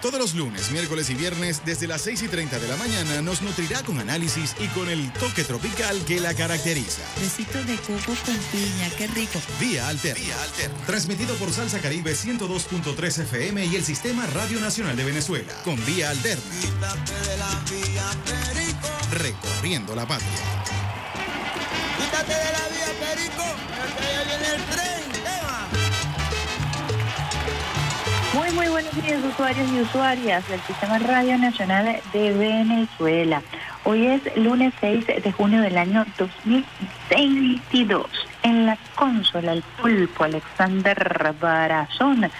Todos los lunes, miércoles y viernes, desde las 6 y 30 de la mañana, nos nutrirá con análisis y con el toque tropical que la caracteriza. Besitos de coco con piña, qué rico. Vía Alterna. Vía Alterna. Transmitido por Salsa Caribe 102.3 FM y el Sistema Radio Nacional de Venezuela. Con Vía Alterna. Recorriendo la patria. Quítate de la vía, Perico, porque ya viene el tren, Muy, muy buenos días, usuarios y usuarias del Sistema Radio Nacional de Venezuela. Hoy es lunes 6 de junio del año 2022. En la consola, el pulpo Alexander Barazón,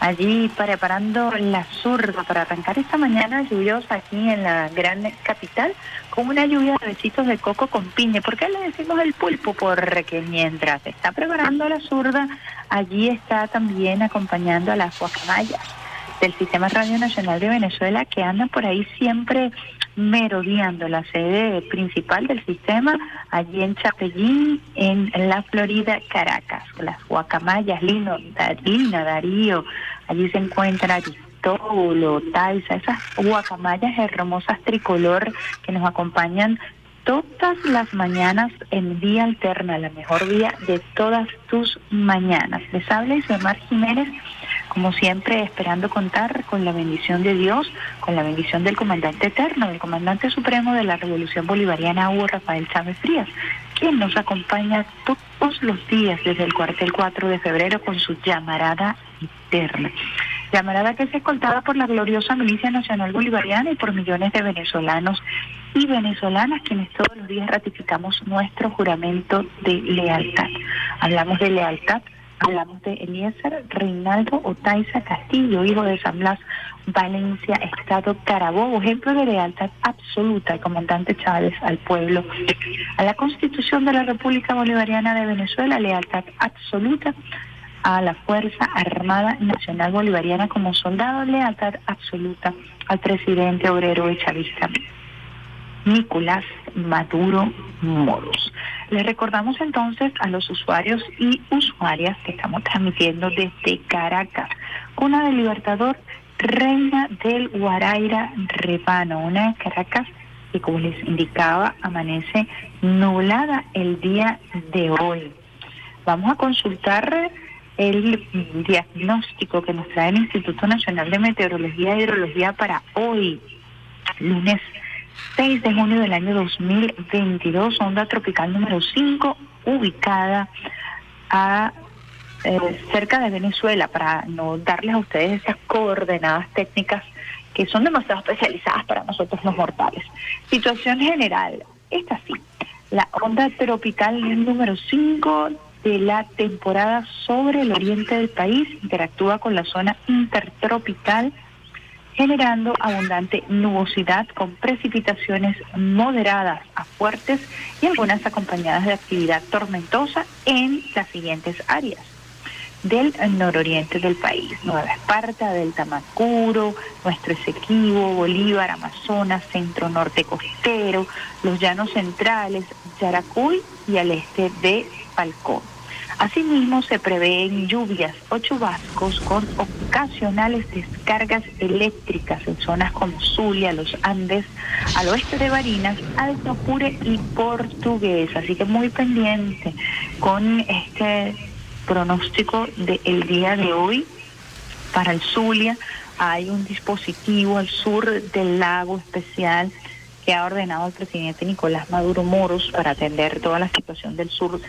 allí preparando la zurda para arrancar esta mañana lluviosa aquí en la gran capital con una lluvia de besitos de coco con piña. ¿Por qué le decimos el pulpo? Porque mientras está preparando la zurda, allí está también acompañando a las guacamayas del Sistema Radio Nacional de Venezuela que andan por ahí siempre merodeando la sede principal del sistema allí en Chapellín, en la Florida, Caracas. Las guacamayas, Lino, Lina, Darío, allí se encuentra Aristóbulo, Taisa, esas guacamayas hermosas tricolor que nos acompañan todas las mañanas en Vía Alterna, la mejor vía de todas tus mañanas. Les habla Isabel Jiménez, como siempre esperando contar con la bendición de Dios, con la bendición del comandante eterno, del comandante supremo de la Revolución Bolivariana, Hugo Rafael Chávez Frías, quien nos acompaña todos los días desde el cuartel 4 de febrero con su llamarada eterna. Llamarada que es escoltada por la gloriosa Milicia Nacional Bolivariana y por millones de venezolanos y venezolanas quienes todos los días ratificamos nuestro juramento de lealtad. Hablamos de lealtad, hablamos de Eliezer Reinaldo Otaiza Castillo, hijo de San Blas Valencia, Estado Carabobo, ejemplo de lealtad absoluta al comandante Chávez, al pueblo, a la Constitución de la República Bolivariana de Venezuela, lealtad absoluta a la Fuerza Armada Nacional Bolivariana como soldado, lealtad absoluta al presidente obrero y chavista Nicolás Maduro Moros. Les recordamos entonces a los usuarios y usuarias que estamos transmitiendo desde Caracas, una del Libertador Reina del Guaraira Repano, una de Caracas que como les indicaba amanece nublada el día de hoy. Vamos a consultar el diagnóstico que nos trae el Instituto Nacional de Meteorología y Hidrología para hoy, lunes 6 de junio del año 2022, onda tropical número 5, ubicada a eh, cerca de Venezuela, para no darles a ustedes esas coordenadas técnicas que son demasiado especializadas para nosotros los mortales. Situación general, esta sí, la onda tropical número 5 de la temporada sobre el oriente del país interactúa con la zona intertropical generando abundante nubosidad con precipitaciones moderadas a fuertes y algunas acompañadas de actividad tormentosa en las siguientes áreas del nororiente del país, Nueva Esparta, del Tamacuro, nuestro Esequibo, Bolívar, Amazonas, centro norte costero, los llanos centrales, Yaracuy y al este de Falcón. Asimismo, se prevén lluvias o chubascos con ocasionales descargas eléctricas en zonas como Zulia, los Andes, al oeste de Barinas, Alto Apure y Portugués. Así que muy pendiente con este pronóstico del día de hoy para el Zulia. Hay un dispositivo al sur del lago especial que ha ordenado el presidente Nicolás Maduro Moros para atender toda la situación del sur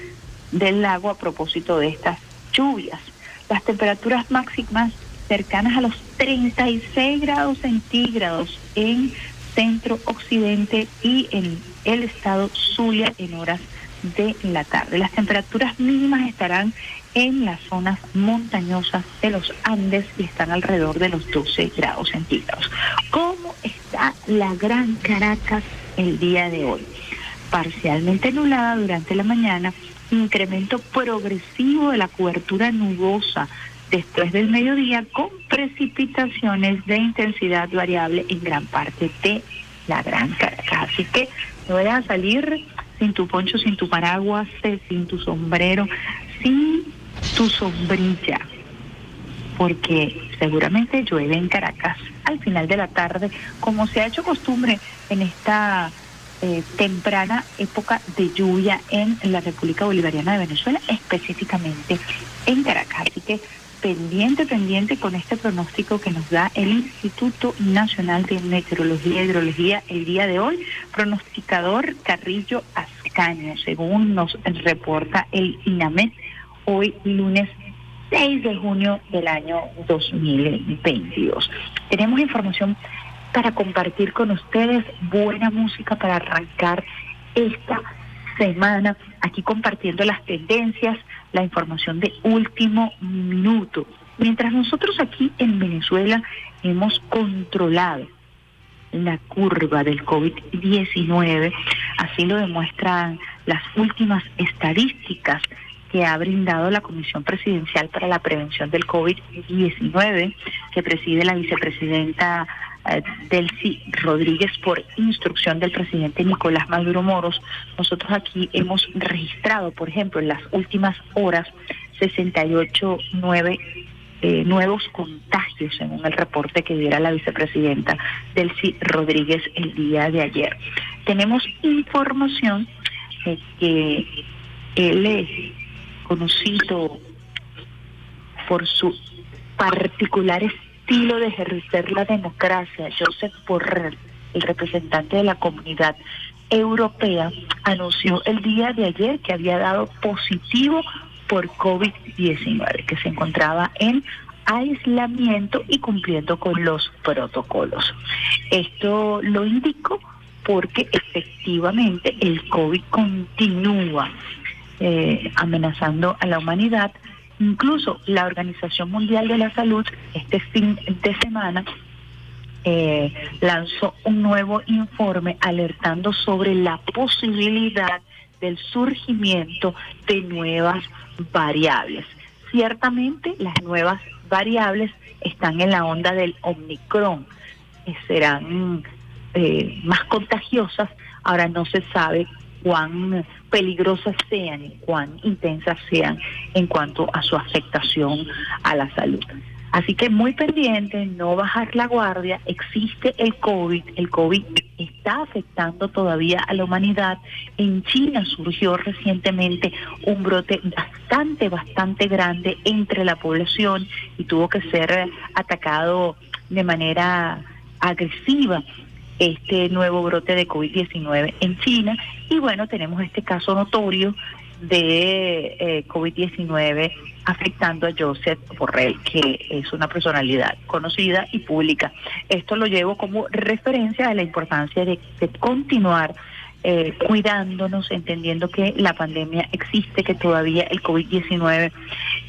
del lago a propósito de estas lluvias. Las temperaturas máximas cercanas a los 36 grados centígrados en centro occidente y en el estado Zulia en horas de la tarde. Las temperaturas mínimas estarán en las zonas montañosas de los Andes y están alrededor de los 12 grados centígrados. ¿Cómo está la Gran Caracas el día de hoy? Parcialmente nublada durante la mañana, incremento progresivo de la cobertura nubosa después del mediodía con precipitaciones de intensidad variable en gran parte de la Gran Caracas. Así que no voy a salir sin tu poncho, sin tu paraguas, eh, sin tu sombrero, sin tu sombrilla, porque seguramente llueve en Caracas al final de la tarde, como se ha hecho costumbre en esta eh, temprana época de lluvia en la República Bolivariana de Venezuela, específicamente en Caracas. Así que pendiente, pendiente con este pronóstico que nos da el Instituto Nacional de Meteorología y Hidrología el día de hoy, pronosticador Carrillo Ascaño, según nos reporta el INAMET hoy lunes 6 de junio del año 2022. Tenemos información para compartir con ustedes, buena música para arrancar esta semana, aquí compartiendo las tendencias, la información de último minuto. Mientras nosotros aquí en Venezuela hemos controlado la curva del COVID-19, así lo demuestran las últimas estadísticas que ha brindado la Comisión Presidencial para la Prevención del COVID-19, que preside la vicepresidenta Delcy Rodríguez por instrucción del presidente Nicolás Maduro Moros. Nosotros aquí hemos registrado, por ejemplo, en las últimas horas 68 nueve, eh, nuevos contagios, según el reporte que diera la vicepresidenta Delcy Rodríguez el día de ayer. Tenemos información de que él es conocido por su particular de ejercer la democracia, Joseph Borrell, el representante de la comunidad europea, anunció el día de ayer que había dado positivo por COVID-19, que se encontraba en aislamiento y cumpliendo con los protocolos. Esto lo indicó porque efectivamente el COVID continúa eh, amenazando a la humanidad. Incluso la Organización Mundial de la Salud este fin de semana eh, lanzó un nuevo informe alertando sobre la posibilidad del surgimiento de nuevas variables. Ciertamente las nuevas variables están en la onda del Omicron, que serán eh, más contagiosas, ahora no se sabe cuán peligrosas sean y cuán intensas sean en cuanto a su afectación a la salud. Así que muy pendiente, no bajar la guardia, existe el COVID, el COVID está afectando todavía a la humanidad. En China surgió recientemente un brote bastante, bastante grande entre la población y tuvo que ser atacado de manera agresiva este nuevo brote de COVID-19 en China. Y bueno, tenemos este caso notorio de eh, COVID-19 afectando a Joseph Borrell, que es una personalidad conocida y pública. Esto lo llevo como referencia a la importancia de, continuar eh, cuidándonos, entendiendo que la pandemia existe, que todavía el COVID-19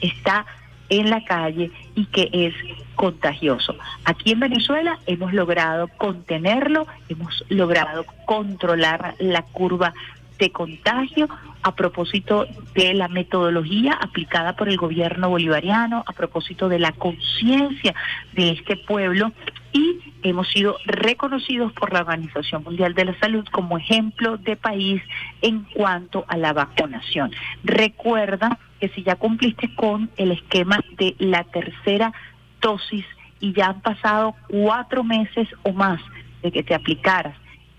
está en la calle y que es contagioso. Aquí en Venezuela hemos logrado contenerlo, hemos logrado controlar la curva de contagio a propósito de la metodología aplicada por el gobierno bolivariano, a propósito de la conciencia de este pueblo y hemos sido reconocidos por la Organización Mundial de la Salud como ejemplo de país en cuanto a la vacunación. Recuerda que si ya cumpliste con el esquema de la tercera dosis y ya han pasado cuatro meses o más de que te aplicaras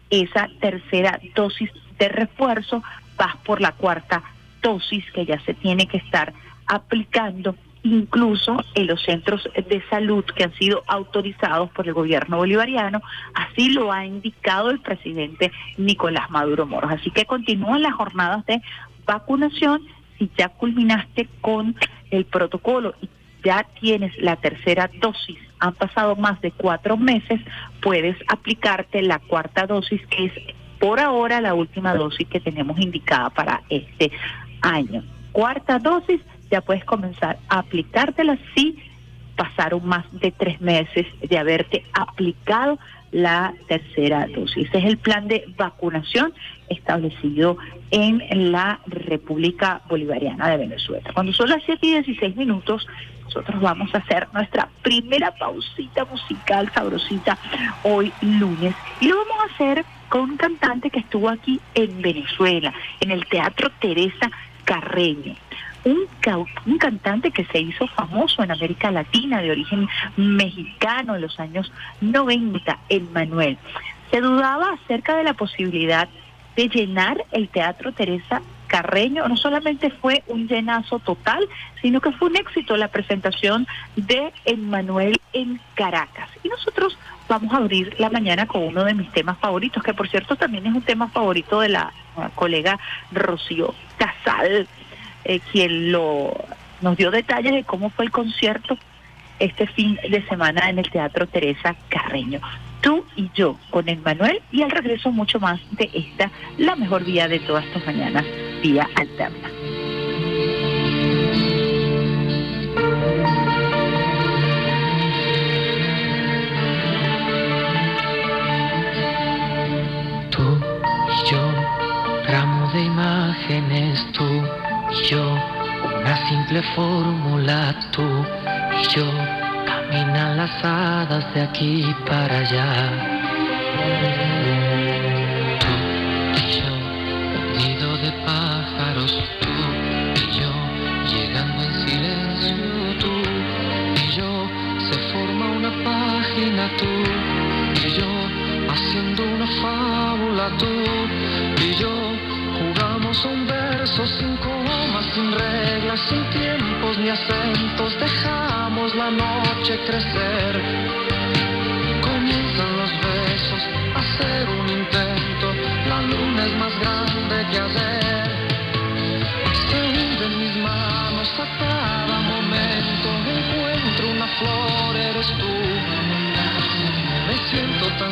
esa tercera dosis de refuerzo, vas por la cuarta dosis que ya se tiene que estar aplicando incluso en los centros de salud que han sido autorizados por el gobierno bolivariano, así lo ha indicado el presidente Nicolás Maduro Moros. Así que continúan las jornadas de vacunación si ya culminaste con el protocolo ya tienes la tercera dosis, han pasado más de cuatro meses, puedes aplicarte la cuarta dosis, que es por ahora la última dosis que tenemos indicada para este año. Cuarta dosis, ya puedes comenzar a aplicártela si pasaron más de tres meses de haberte aplicado la tercera dosis. Es el plan de vacunación establecido en la República Bolivariana de Venezuela. Cuando son las 7 y 16 minutos, nosotros vamos a hacer nuestra primera pausita musical sabrosita hoy lunes. Y lo vamos a hacer con un cantante que estuvo aquí en Venezuela, en el Teatro Teresa Carreño un, un cantante que se hizo famoso en América Latina de origen mexicano en los años 90, Manuel. Se dudaba acerca de la posibilidad de llenar el Teatro Teresa Carreño. No solamente fue un llenazo total, sino que fue un éxito la presentación de Emmanuel en Caracas. Y nosotros vamos a abrir la mañana con uno de mis temas favoritos, que por cierto también es un tema favorito de la colega Rocío Casal. Eh, quien lo nos dio detalles de cómo fue el concierto este fin de semana en el Teatro Teresa Carreño. Tú y yo con el Manuel y al regreso mucho más de esta, la mejor vía de todas tus mañanas, vía alterna. Tú y yo, ramo de imágenes, tú yo, una simple fórmula, tú y yo, caminan las hadas de aquí para allá. Tú y yo, nido de pájaros, tú y yo, haciendo una fábula, tú y yo, jugamos un verso sin sin reglas, sin tiempos ni acentos, dejamos la noche crecer. Comienzan los besos, a hacer un intento, la luna es más grande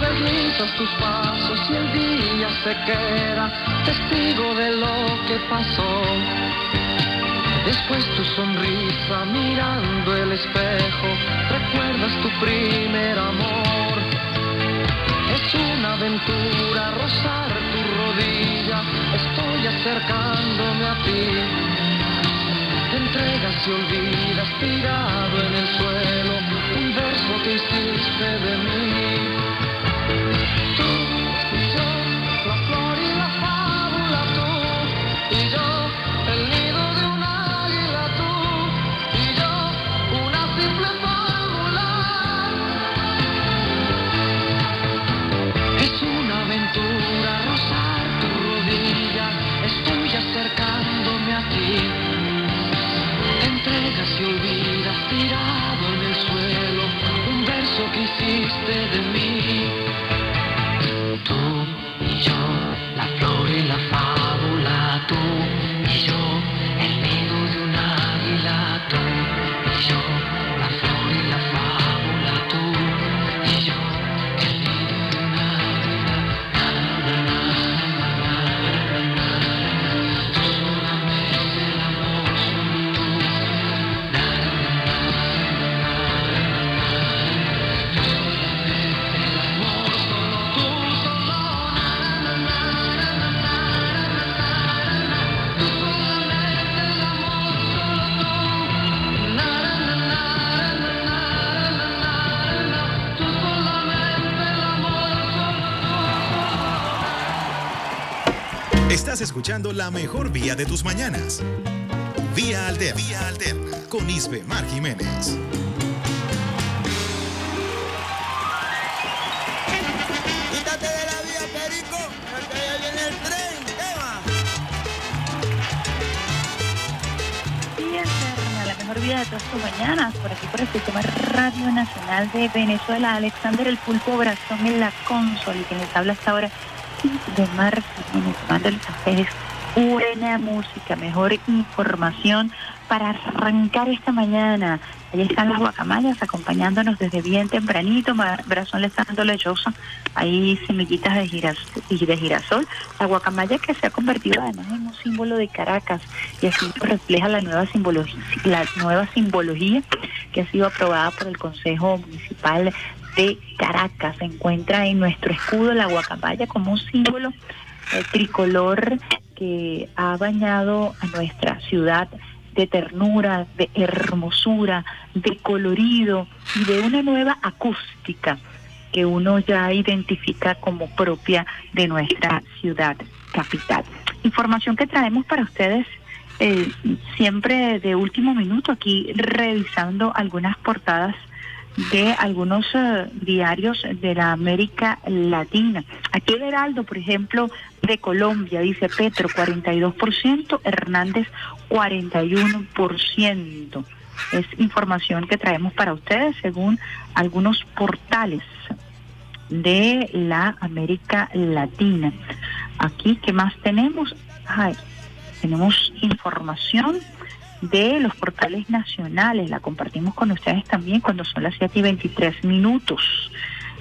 deslizas tus pasos y el día se queda testigo de lo que pasó. Después tu sonrisa mirando el espejo, recuerdas tu primer amor. Es una aventura rozar tu rodilla, estoy acercándome a ti entregas y olvidas tirado en el suelo un verso que hiciste de mí. Escuchando la mejor vía de tus mañanas. Vía Alterna, vía Alterna con Isbe Mar Jiménez. Quítate de la vía, Perico, que ya viene el tren. Vía Alterna, vida de todas tus mañanas, por aquí por el Sistema Radio Nacional de Venezuela. Alexander el Pulpo Brazón en la consola y quien les habla hasta ahora de a ustedes buena música, mejor información para arrancar esta mañana. Ahí están las guacamayas acompañándonos desde bien tempranito. Brazón le está dando lechosa. Ahí semillitas de girasol, de girasol. La guacamaya que se ha convertido además en un símbolo de Caracas y así refleja la nueva simbología, la nueva simbología que ha sido aprobada por el Consejo Municipal de Caracas. Se encuentra en nuestro escudo la guacamaya como un símbolo eh, tricolor que ha bañado a nuestra ciudad de ternura, de hermosura, de colorido y de una nueva acústica que uno ya identifica como propia de nuestra ciudad capital. Información que traemos para ustedes eh, siempre de último minuto aquí revisando algunas portadas de algunos eh, diarios de la América Latina. Aquí el Heraldo, por ejemplo, de Colombia, dice Petro 42%, Hernández 41%. Es información que traemos para ustedes según algunos portales de la América Latina. Aquí, ¿qué más tenemos? tenemos información de los portales nacionales. La compartimos con ustedes también cuando son las 7 y 23 minutos.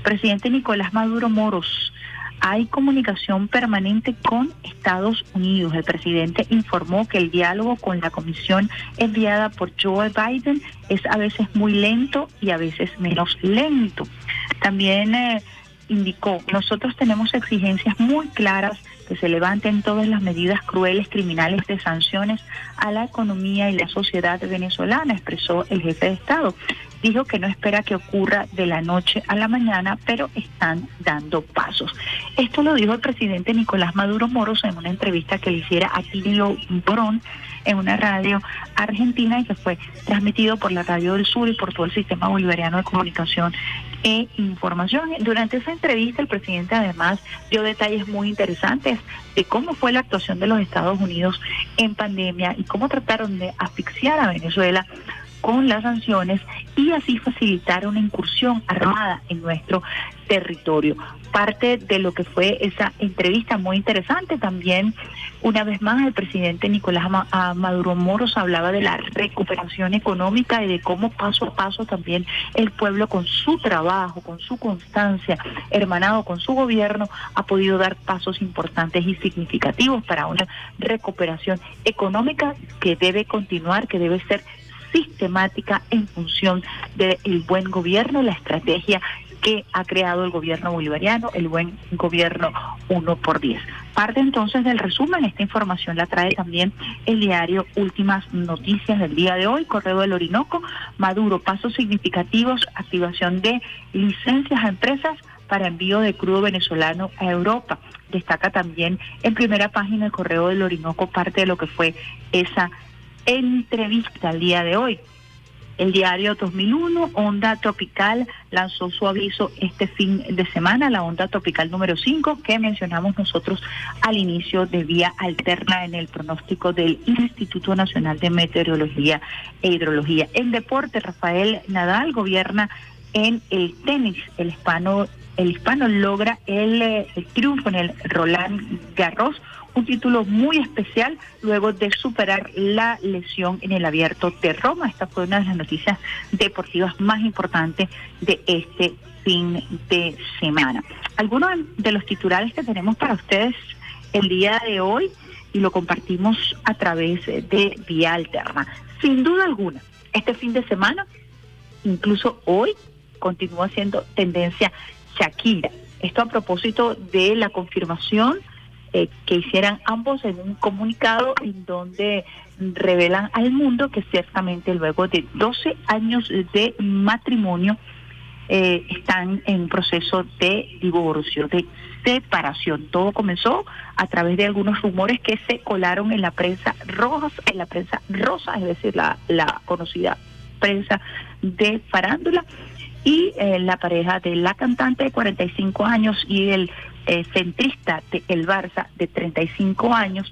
Presidente Nicolás Maduro Moros, hay comunicación permanente con Estados Unidos. El presidente informó que el diálogo con la comisión enviada por Joe Biden es a veces muy lento y a veces menos lento. También eh, indicó, nosotros tenemos exigencias muy claras que se levanten todas las medidas crueles, criminales de sanciones a la economía y la sociedad venezolana, expresó el jefe de Estado. Dijo que no espera que ocurra de la noche a la mañana, pero están dando pasos. Esto lo dijo el presidente Nicolás Maduro Moros en una entrevista que le hiciera a Tilio Borón en una radio argentina y que fue transmitido por la Radio del Sur y por todo el sistema bolivariano de comunicación e información. Durante esa entrevista el presidente además dio detalles muy interesantes de cómo fue la actuación de los Estados Unidos en pandemia y cómo trataron de asfixiar a Venezuela con las sanciones y así facilitar una incursión armada en nuestro territorio. Parte de lo que fue esa entrevista muy interesante también, una vez más, el presidente Nicolás Maduro Moros hablaba de la recuperación económica y de cómo paso a paso también el pueblo con su trabajo, con su constancia, hermanado con su gobierno, ha podido dar pasos importantes y significativos para una recuperación económica que debe continuar, que debe ser sistemática en función del buen gobierno, la estrategia que ha creado el gobierno bolivariano, el buen gobierno uno por 10. Parte entonces del resumen, esta información la trae también el diario Últimas Noticias del día de hoy, Correo del Orinoco, Maduro, pasos significativos, activación de licencias a empresas para envío de crudo venezolano a Europa. Destaca también en primera página el Correo del Orinoco parte de lo que fue esa entrevista el día de hoy. El diario 2001, Onda Tropical, lanzó su aviso este fin de semana, la onda tropical número 5, que mencionamos nosotros al inicio de vía alterna en el pronóstico del Instituto Nacional de Meteorología e Hidrología. En deporte, Rafael Nadal gobierna en el tenis. El hispano, el hispano logra el, el triunfo en el Roland Garros un título muy especial luego de superar la lesión en el abierto de Roma. Esta fue una de las noticias deportivas más importantes de este fin de semana. Algunos de los titulares que tenemos para ustedes el día de hoy y lo compartimos a través de Vía Alterna. Sin duda alguna, este fin de semana, incluso hoy, continúa siendo tendencia Shakira. Esto a propósito de la confirmación eh, que hicieran ambos en un comunicado en donde revelan al mundo que ciertamente luego de 12 años de matrimonio eh, están en proceso de divorcio, de separación. Todo comenzó a través de algunos rumores que se colaron en la prensa roja, en la prensa rosa, es decir, la, la conocida prensa de farándula y eh, la pareja de la cantante de 45 años y el eh, centrista de El Barça de 35 años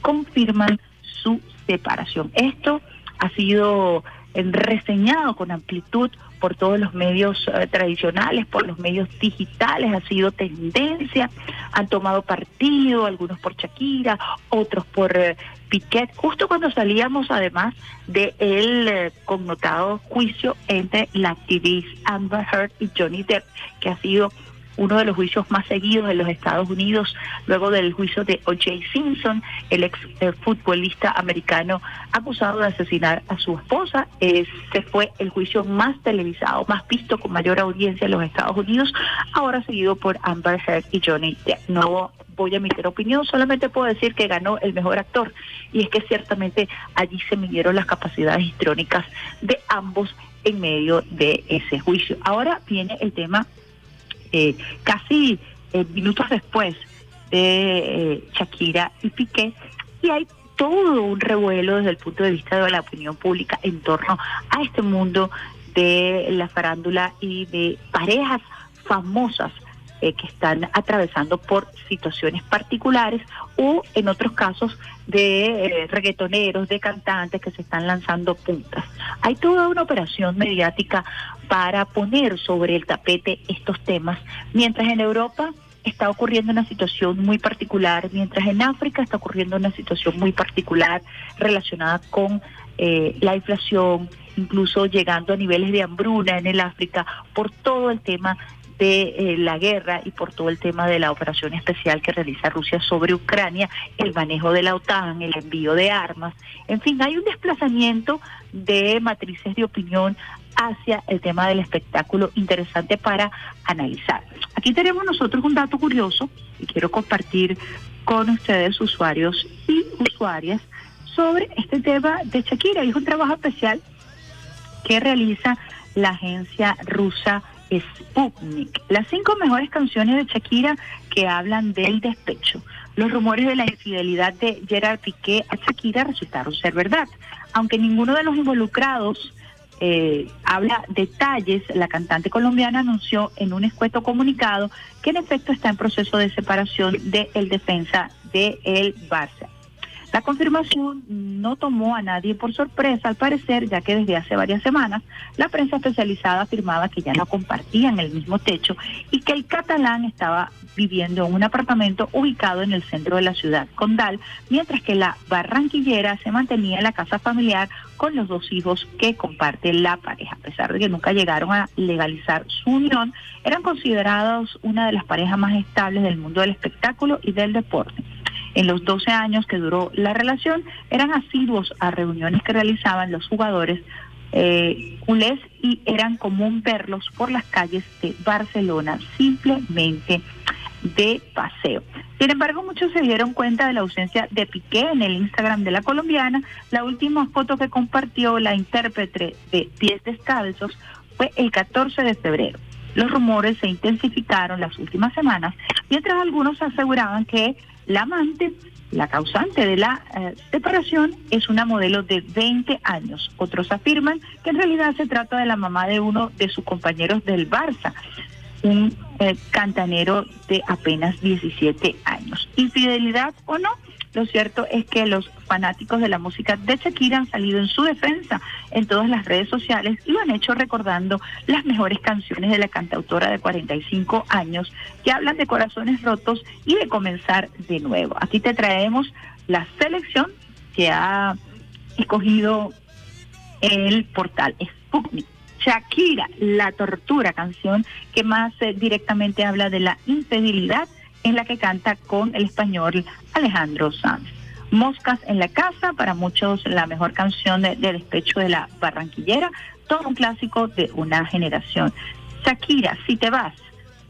confirman su separación. Esto ha sido reseñado con amplitud por todos los medios eh, tradicionales, por los medios digitales, ha sido tendencia, han tomado partido, algunos por Shakira, otros por eh, Piquet, justo cuando salíamos además del el eh, connotado juicio entre la activista Amber Heard y Johnny Depp, que ha sido uno de los juicios más seguidos en los Estados Unidos, luego del juicio de O.J. Simpson, el ex eh, futbolista americano acusado de asesinar a su esposa. Este fue el juicio más televisado, más visto, con mayor audiencia en los Estados Unidos, ahora seguido por Amber Heard y Johnny Depp. No voy a emitir opinión, solamente puedo decir que ganó el mejor actor y es que ciertamente allí se midieron las capacidades histrónicas de ambos en medio de ese juicio. Ahora viene el tema eh, casi eh, minutos después de eh, Shakira y Piqué, y hay todo un revuelo desde el punto de vista de la opinión pública en torno a este mundo de la farándula y de parejas famosas que están atravesando por situaciones particulares o en otros casos de reggaetoneros, de cantantes que se están lanzando puntas. Hay toda una operación mediática para poner sobre el tapete estos temas, mientras en Europa está ocurriendo una situación muy particular, mientras en África está ocurriendo una situación muy particular relacionada con eh, la inflación, incluso llegando a niveles de hambruna en el África por todo el tema de eh, la guerra y por todo el tema de la operación especial que realiza Rusia sobre Ucrania, el manejo de la OTAN, el envío de armas, en fin, hay un desplazamiento de matrices de opinión hacia el tema del espectáculo interesante para analizar. Aquí tenemos nosotros un dato curioso y quiero compartir con ustedes, usuarios y usuarias, sobre este tema de Shakira. Es un trabajo especial que realiza la agencia rusa Sputnik. Las cinco mejores canciones de Shakira que hablan del despecho. Los rumores de la infidelidad de Gerard Piqué a Shakira resultaron ser verdad. Aunque ninguno de los involucrados eh, habla detalles, la cantante colombiana anunció en un escueto comunicado que en efecto está en proceso de separación de el defensa de el Barça. La confirmación no tomó a nadie por sorpresa, al parecer, ya que desde hace varias semanas la prensa especializada afirmaba que ya no compartían el mismo techo y que el catalán estaba viviendo en un apartamento ubicado en el centro de la ciudad condal, mientras que la barranquillera se mantenía en la casa familiar con los dos hijos que comparte la pareja. A pesar de que nunca llegaron a legalizar su unión, eran considerados una de las parejas más estables del mundo del espectáculo y del deporte. En los 12 años que duró la relación, eran asiduos a reuniones que realizaban los jugadores eh, culés y eran común verlos por las calles de Barcelona simplemente de paseo. Sin embargo, muchos se dieron cuenta de la ausencia de Piqué en el Instagram de la colombiana. La última foto que compartió la intérprete de Pies Descalzos fue el 14 de febrero. Los rumores se intensificaron las últimas semanas, mientras algunos aseguraban que la amante, la causante de la eh, separación, es una modelo de 20 años. Otros afirman que en realidad se trata de la mamá de uno de sus compañeros del Barça, un eh, cantanero de apenas 17 años. ¿Infidelidad o no? Lo cierto es que los fanáticos de la música de Shakira han salido en su defensa en todas las redes sociales y lo han hecho recordando las mejores canciones de la cantautora de 45 años que hablan de corazones rotos y de comenzar de nuevo. Aquí te traemos la selección que ha escogido el portal Sputnik. Shakira, La Tortura, canción que más eh, directamente habla de la infidelidad en la que canta con el español Alejandro Sanz. Moscas en la casa, para muchos la mejor canción de, despecho de la barranquillera, todo un clásico de una generación. Shakira, si te vas,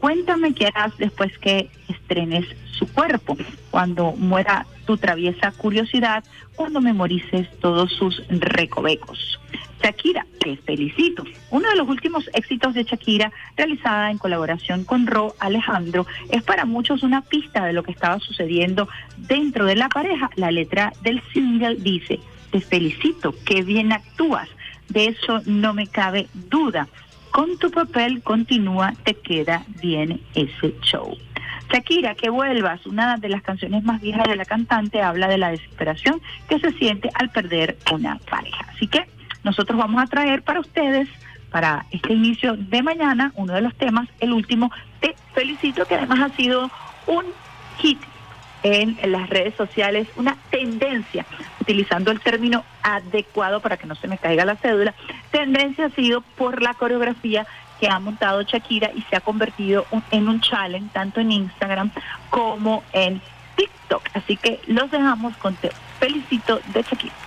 cuéntame qué harás después que estrenes su cuerpo, cuando muera tu traviesa curiosidad, cuando memorices todos sus recovecos. Shakira, te felicito. Uno de los últimos éxitos de Shakira, realizada en colaboración con Ro Alejandro, es para muchos una pista de lo que estaba sucediendo dentro de la pareja. La letra del single dice, te felicito, qué bien actúas, de eso no me cabe duda. Con tu papel continúa, te queda bien ese show. Shakira, que vuelvas, una de las canciones más viejas de la cantante, habla de la desesperación que se siente al perder una pareja. Así que nosotros vamos a traer para ustedes, para este inicio de mañana, uno de los temas, el último, Te Felicito, que además ha sido un hit en las redes sociales, una tendencia, utilizando el término adecuado para que no se me caiga la cédula, tendencia ha sido por la coreografía que ha montado Shakira y se ha convertido en un challenge tanto en Instagram como en TikTok. Así que los dejamos con Te Felicito de Shakira.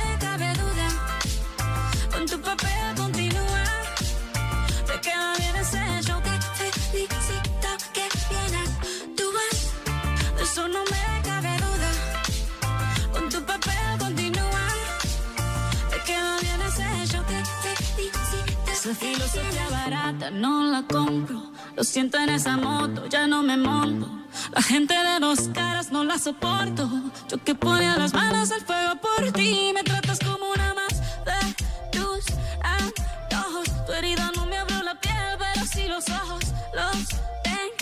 eso no me cabe duda. Con tu papel continúa. Te queda bien ese. Te felicito. Esa filosofía barata no la compro. Lo siento en esa moto, ya no me monto. La gente de dos caras no la soporto. Yo que ponía las manos al fuego por ti. Me tratas como una más de tus antojos. Tu herida no me abrió la piel, pero sí los ojos. Los tengo.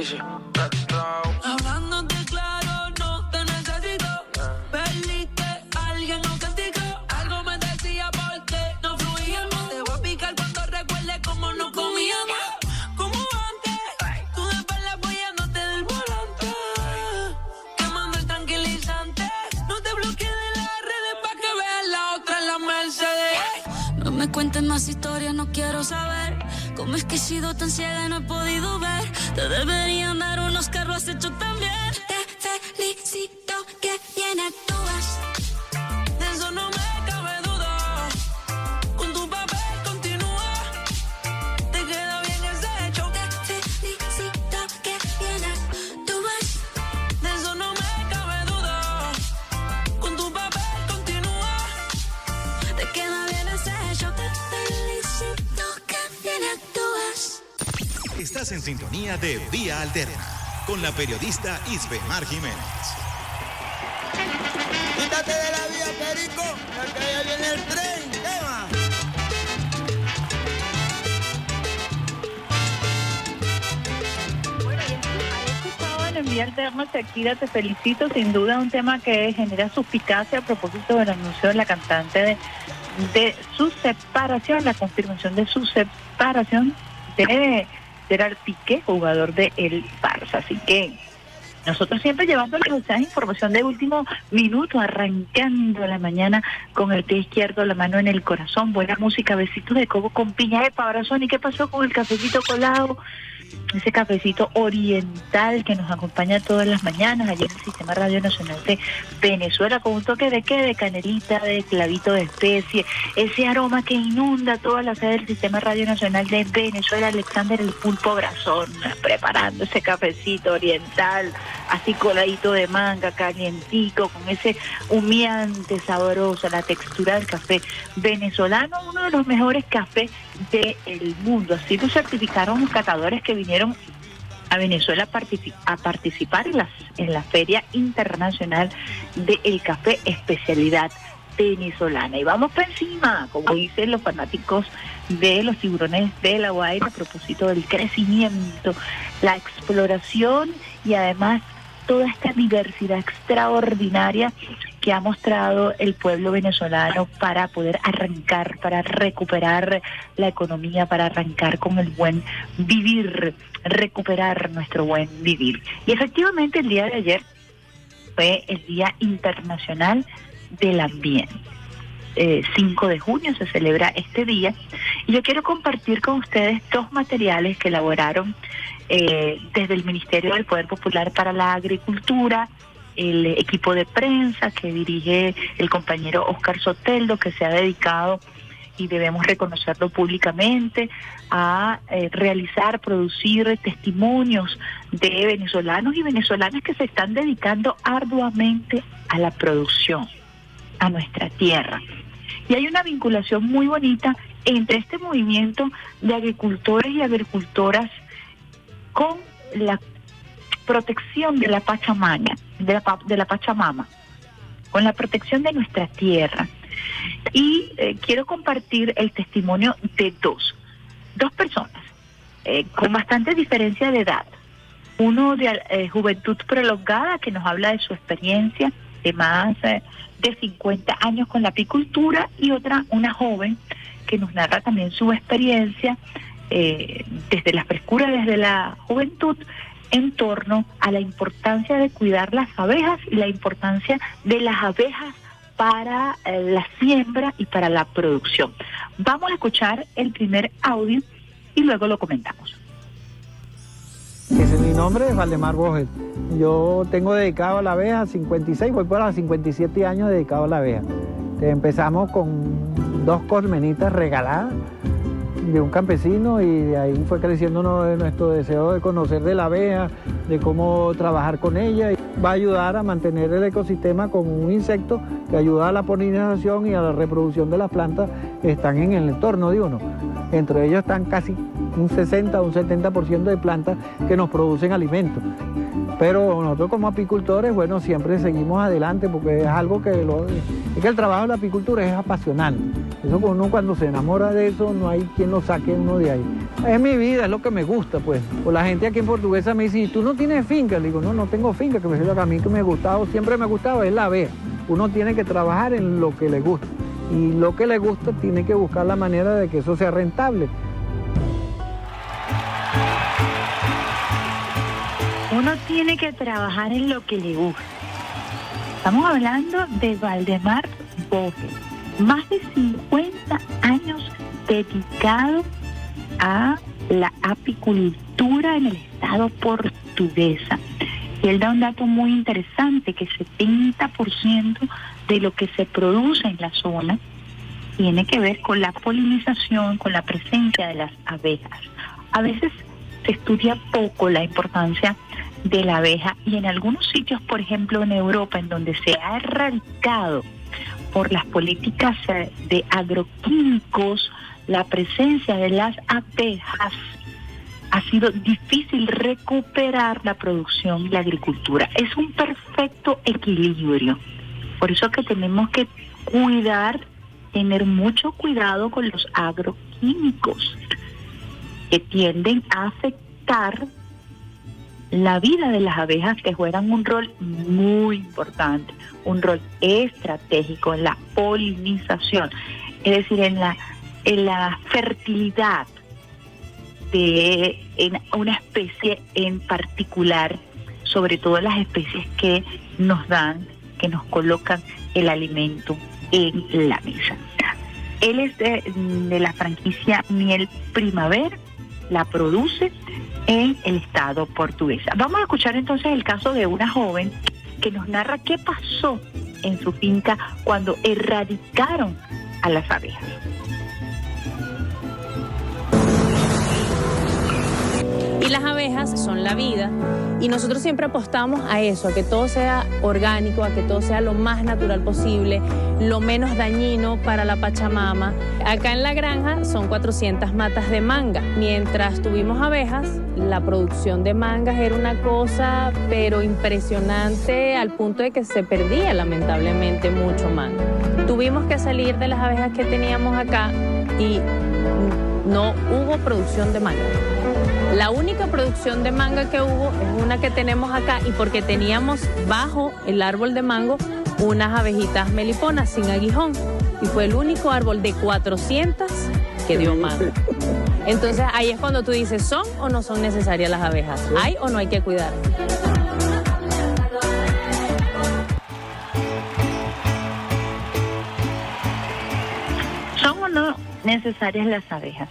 Asia. Sintonía de Vía Alterna con la periodista Isbemar Jiménez. Quítate de la vía, Perico, porque ya viene el tren. Tema. En Vía Alterna, Shakira, te felicito, sin duda un tema que genera suspicacia a propósito del anuncio de la cantante de, de su separación, la confirmación de su separación de Gerard Piqué, jugador de El Barça. Así que nosotros siempre llevándoles a ustedes información de último minuto, arrancando la mañana con el pie izquierdo, la mano en el corazón, buena música, besitos de coco con piña de abrazón. ¿Y qué pasó con el cafecito colado? Ese cafecito oriental que nos acompaña todas las mañanas allí en el Sistema Radio Nacional de Venezuela con un toque de qué, de canelita, de clavito de especie, ese aroma que inunda toda la sede del Sistema Radio Nacional de Venezuela, Alexander el Pulpo Brazón, preparando ese cafecito oriental, así coladito de manga, calientico, con ese humeante sabroso, la textura del café venezolano, uno de los mejores cafés del mundo. Así lo certificaron los catadores que vinieron a Venezuela a, partici- a participar en, las, en la Feria Internacional del Café Especialidad Venezolana. Y vamos por encima, como dicen los fanáticos de los tiburones de la Guaira a propósito del crecimiento, la exploración y además toda esta diversidad extraordinaria que ha mostrado el pueblo venezolano para poder arrancar, para recuperar la economía, para arrancar con el buen vivir, recuperar nuestro buen vivir. Y efectivamente el día de ayer fue el Día Internacional del Ambiente. Eh, 5 de junio se celebra este día y yo quiero compartir con ustedes dos materiales que elaboraron eh, desde el Ministerio del Poder Popular para la Agricultura, el equipo de prensa que dirige el compañero Oscar Soteldo, que se ha dedicado y debemos reconocerlo públicamente, a eh, realizar, producir testimonios de venezolanos y venezolanas que se están dedicando arduamente a la producción, a nuestra tierra. Y hay una vinculación muy bonita entre este movimiento de agricultores y agricultoras con la protección de la Pachamama, de la, de la Pachamama, con la protección de nuestra tierra. Y eh, quiero compartir el testimonio de dos, dos personas, eh, con bastante diferencia de edad. Uno de eh, juventud prolongada que nos habla de su experiencia de más eh, de 50 años con la apicultura y otra, una joven que nos narra también su experiencia eh, desde la frescura, desde la juventud, en torno a la importancia de cuidar las abejas y la importancia de las abejas para eh, la siembra y para la producción. Vamos a escuchar el primer audio y luego lo comentamos. Mi nombre es Valdemar Borges. Yo tengo dedicado a la abeja 56, voy por los 57 años dedicado a la abeja. Empezamos con dos colmenitas regaladas de un campesino y de ahí fue creciendo nuestro deseo de conocer de la abeja, de cómo trabajar con ella. Va a ayudar a mantener el ecosistema con un insecto que ayuda a la polinización y a la reproducción de las plantas que están en el entorno de uno. Entre ellos están casi un 60 o un 70% de plantas que nos producen alimentos. Pero nosotros como apicultores, bueno, siempre seguimos adelante porque es algo que lo, que el trabajo de la apicultura es apasionante. Eso uno cuando se enamora de eso no hay quien lo saque uno de ahí. Es mi vida, es lo que me gusta, pues. O la gente aquí en Portuguesa me dice, "¿Y tú no tienes finca? Le digo, no, no tengo finca, que me dice, a mí que me gustaba, siempre me gustaba es la abeja. Uno tiene que trabajar en lo que le gusta. Y lo que le gusta tiene que buscar la manera de que eso sea rentable. Uno tiene que trabajar en lo que le gusta. Estamos hablando de Valdemar Borges, más de 50 años dedicado a la apicultura en el estado portuguesa. Y él da un dato muy interesante, que 70% de lo que se produce en la zona tiene que ver con la polinización, con la presencia de las abejas. A veces se estudia poco la importancia de la abeja y en algunos sitios, por ejemplo en Europa, en donde se ha erradicado por las políticas eh, de agroquímicos la presencia de las abejas, ha sido difícil recuperar la producción y la agricultura. Es un perfecto equilibrio. Por eso que tenemos que cuidar, tener mucho cuidado con los agroquímicos que tienden a afectar la vida de las abejas que juegan un rol muy importante, un rol estratégico en la polinización, es decir, en la, en la fertilidad de en una especie en particular, sobre todo las especies que nos dan, que nos colocan el alimento en la mesa. Él es de, de la franquicia Miel Primavera, la produce en el estado portuguesa. Vamos a escuchar entonces el caso de una joven que nos narra qué pasó en su finca cuando erradicaron a las abejas. Y las abejas son la vida. Y nosotros siempre apostamos a eso, a que todo sea orgánico, a que todo sea lo más natural posible, lo menos dañino para la Pachamama. Acá en la granja son 400 matas de manga. Mientras tuvimos abejas, la producción de mangas era una cosa, pero impresionante al punto de que se perdía lamentablemente mucho manga. Tuvimos que salir de las abejas que teníamos acá y no hubo producción de manga. La única producción de manga que hubo es una que tenemos acá y porque teníamos bajo el árbol de mango unas abejitas meliponas sin aguijón y fue el único árbol de 400 que dio manga. Entonces ahí es cuando tú dices, ¿son o no son necesarias las abejas? ¿Hay o no hay que cuidar? ¿Son o no necesarias las abejas?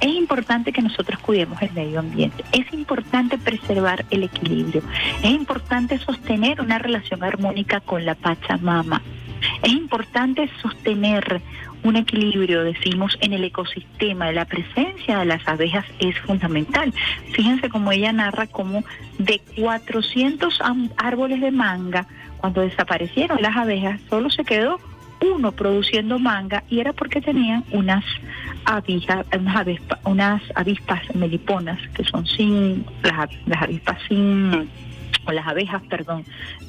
Es importante que nosotros cuidemos el medio ambiente, es importante preservar el equilibrio, es importante sostener una relación armónica con la Pachamama, es importante sostener un equilibrio, decimos, en el ecosistema. La presencia de las abejas es fundamental. Fíjense cómo ella narra cómo de 400 am- árboles de manga, cuando desaparecieron las abejas, solo se quedó uno produciendo manga y era porque tenían unas avispas, unas, avispa- unas avispas meliponas que son sin las, las avispas sin o las abejas, perdón,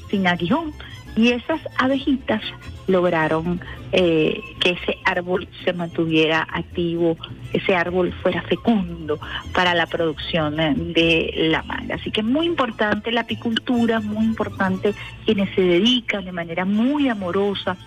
sin aguijón y esas abejitas lograron eh, que ese árbol se mantuviera activo, ese árbol fuera fecundo para la producción eh, de la manga. Así que es muy importante la apicultura, muy importante quienes se dedican de manera muy amorosa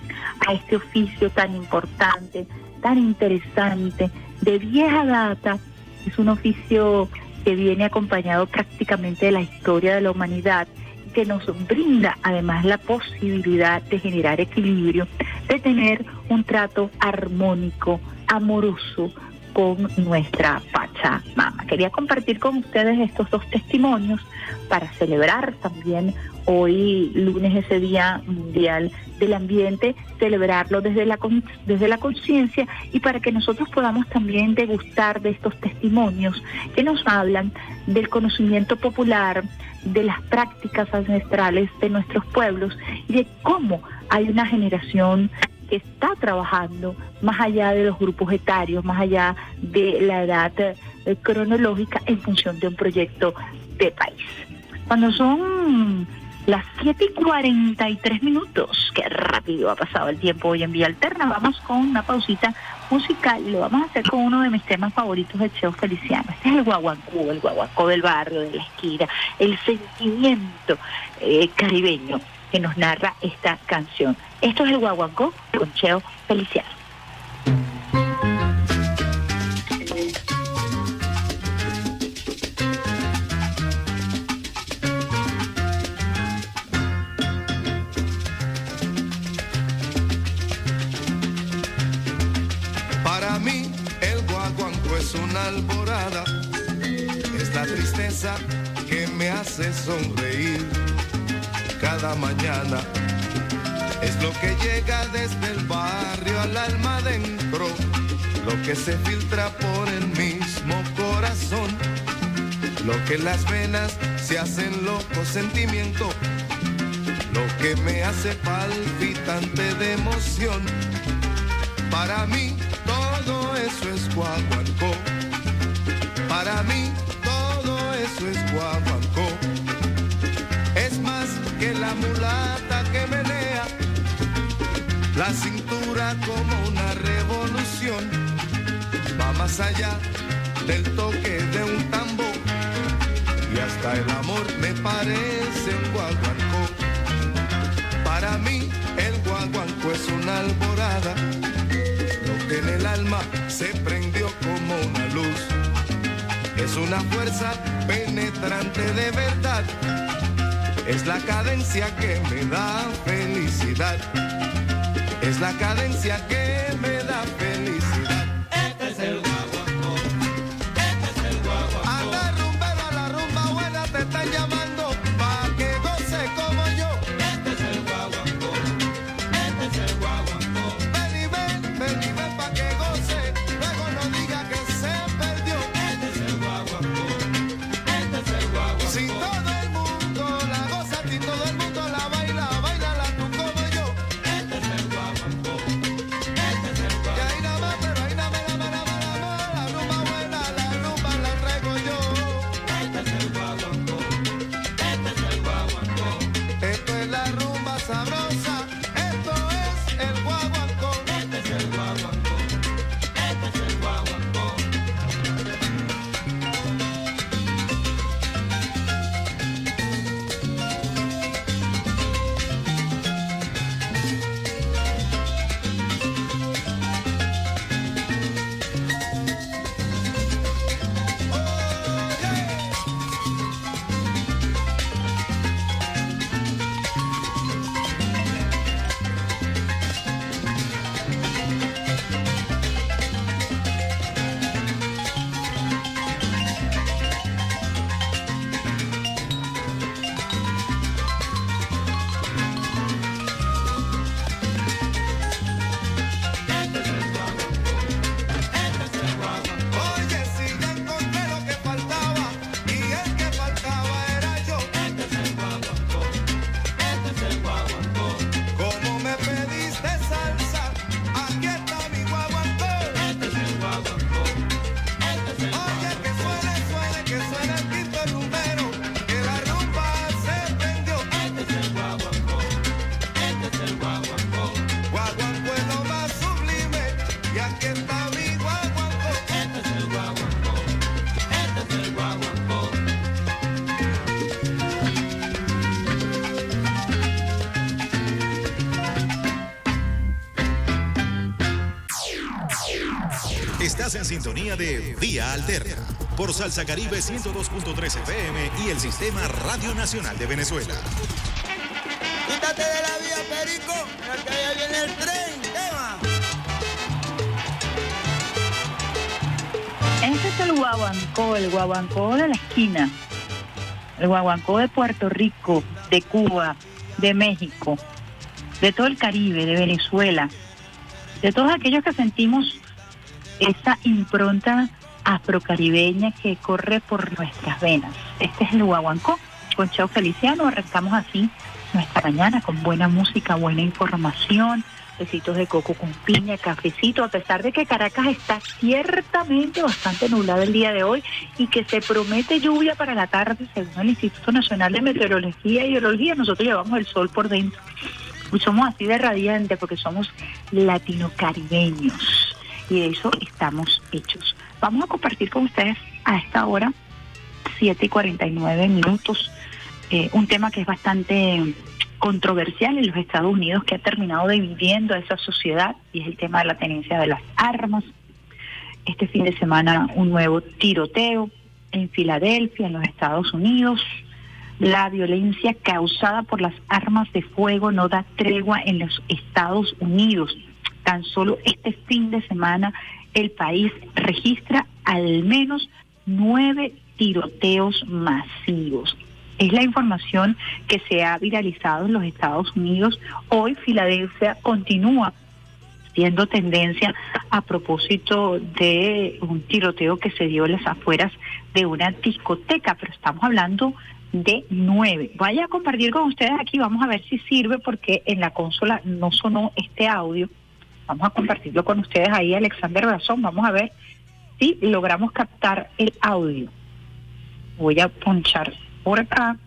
a este oficio tan importante, tan interesante, de vieja data. Es un oficio que viene acompañado prácticamente de la historia de la humanidad que nos brinda además la posibilidad de generar equilibrio, de tener un trato armónico, amoroso con nuestra Pachamama. Quería compartir con ustedes estos dos testimonios para celebrar también hoy lunes ese Día Mundial del Ambiente, celebrarlo desde la desde la conciencia y para que nosotros podamos también degustar de estos testimonios que nos hablan del conocimiento popular, de las prácticas ancestrales de nuestros pueblos y de cómo hay una generación que está trabajando más allá de los grupos etarios, más allá de la edad eh, cronológica en función de un proyecto de país. Cuando son las 7 y 43 minutos, qué rápido ha pasado el tiempo hoy en Vía Alterna, vamos con una pausita musical, lo vamos a hacer con uno de mis temas favoritos de Cheo Feliciano. Este es el guaguancó, el guaguancó del barrio, de la esquina, el sentimiento eh, caribeño que nos narra esta canción. Esto es el guaguancó con Cheo Feliciano. Se filtra por el mismo corazón, lo que en las venas se hacen loco sentimiento, lo que me hace palpitante de emoción. Para mí todo eso es guaguancó. Para mí todo eso es guaguancó. Es más que la mulata que menea la cintura como una revolución. Más allá del toque de un tambor y hasta el amor me parece un guaguancó. Para mí el guaguancó es una alborada lo que en el alma se prendió como una luz. Es una fuerza penetrante de verdad. Es la cadencia que me da felicidad. Es la cadencia que sintonía de Vía Alterna por Salsa Caribe 102.3 FM y el Sistema Radio Nacional de Venezuela. Quítate de la vía, Perico, que ya viene el tren. Tema. Este es el guaguancó, el guaguancó de la esquina. El guaguancó de Puerto Rico, de Cuba, de México, de todo el Caribe, de Venezuela, de todos aquellos que sentimos esa impronta afrocaribeña que corre por nuestras venas. Este es el guaguancó. Con Chao Feliciano arrancamos así nuestra mañana con buena música, buena información, besitos de coco con piña, cafecito, a pesar de que Caracas está ciertamente bastante nublado el día de hoy y que se promete lluvia para la tarde según el Instituto Nacional de Meteorología y Hidrología, nosotros llevamos el sol por dentro. Y somos así de radiantes porque somos latino-caribeños y de eso estamos hechos. Vamos a compartir con ustedes a esta hora, 7 y 49 minutos, eh, un tema que es bastante controversial en los Estados Unidos que ha terminado dividiendo a esa sociedad y es el tema de la tenencia de las armas. Este fin de semana un nuevo tiroteo en Filadelfia, en los Estados Unidos. La violencia causada por las armas de fuego no da tregua en los Estados Unidos. Tan solo este fin de semana el país registra al menos nueve tiroteos masivos. Es la información que se ha viralizado en los Estados Unidos. Hoy Filadelfia continúa siendo tendencia a propósito de un tiroteo que se dio en las afueras de una discoteca, pero estamos hablando de nueve. Vaya a compartir con ustedes aquí, vamos a ver si sirve porque en la consola no sonó este audio. Vamos a compartirlo con ustedes ahí, Alexander Razón. Vamos a ver si logramos captar el audio. Voy a ponchar por acá.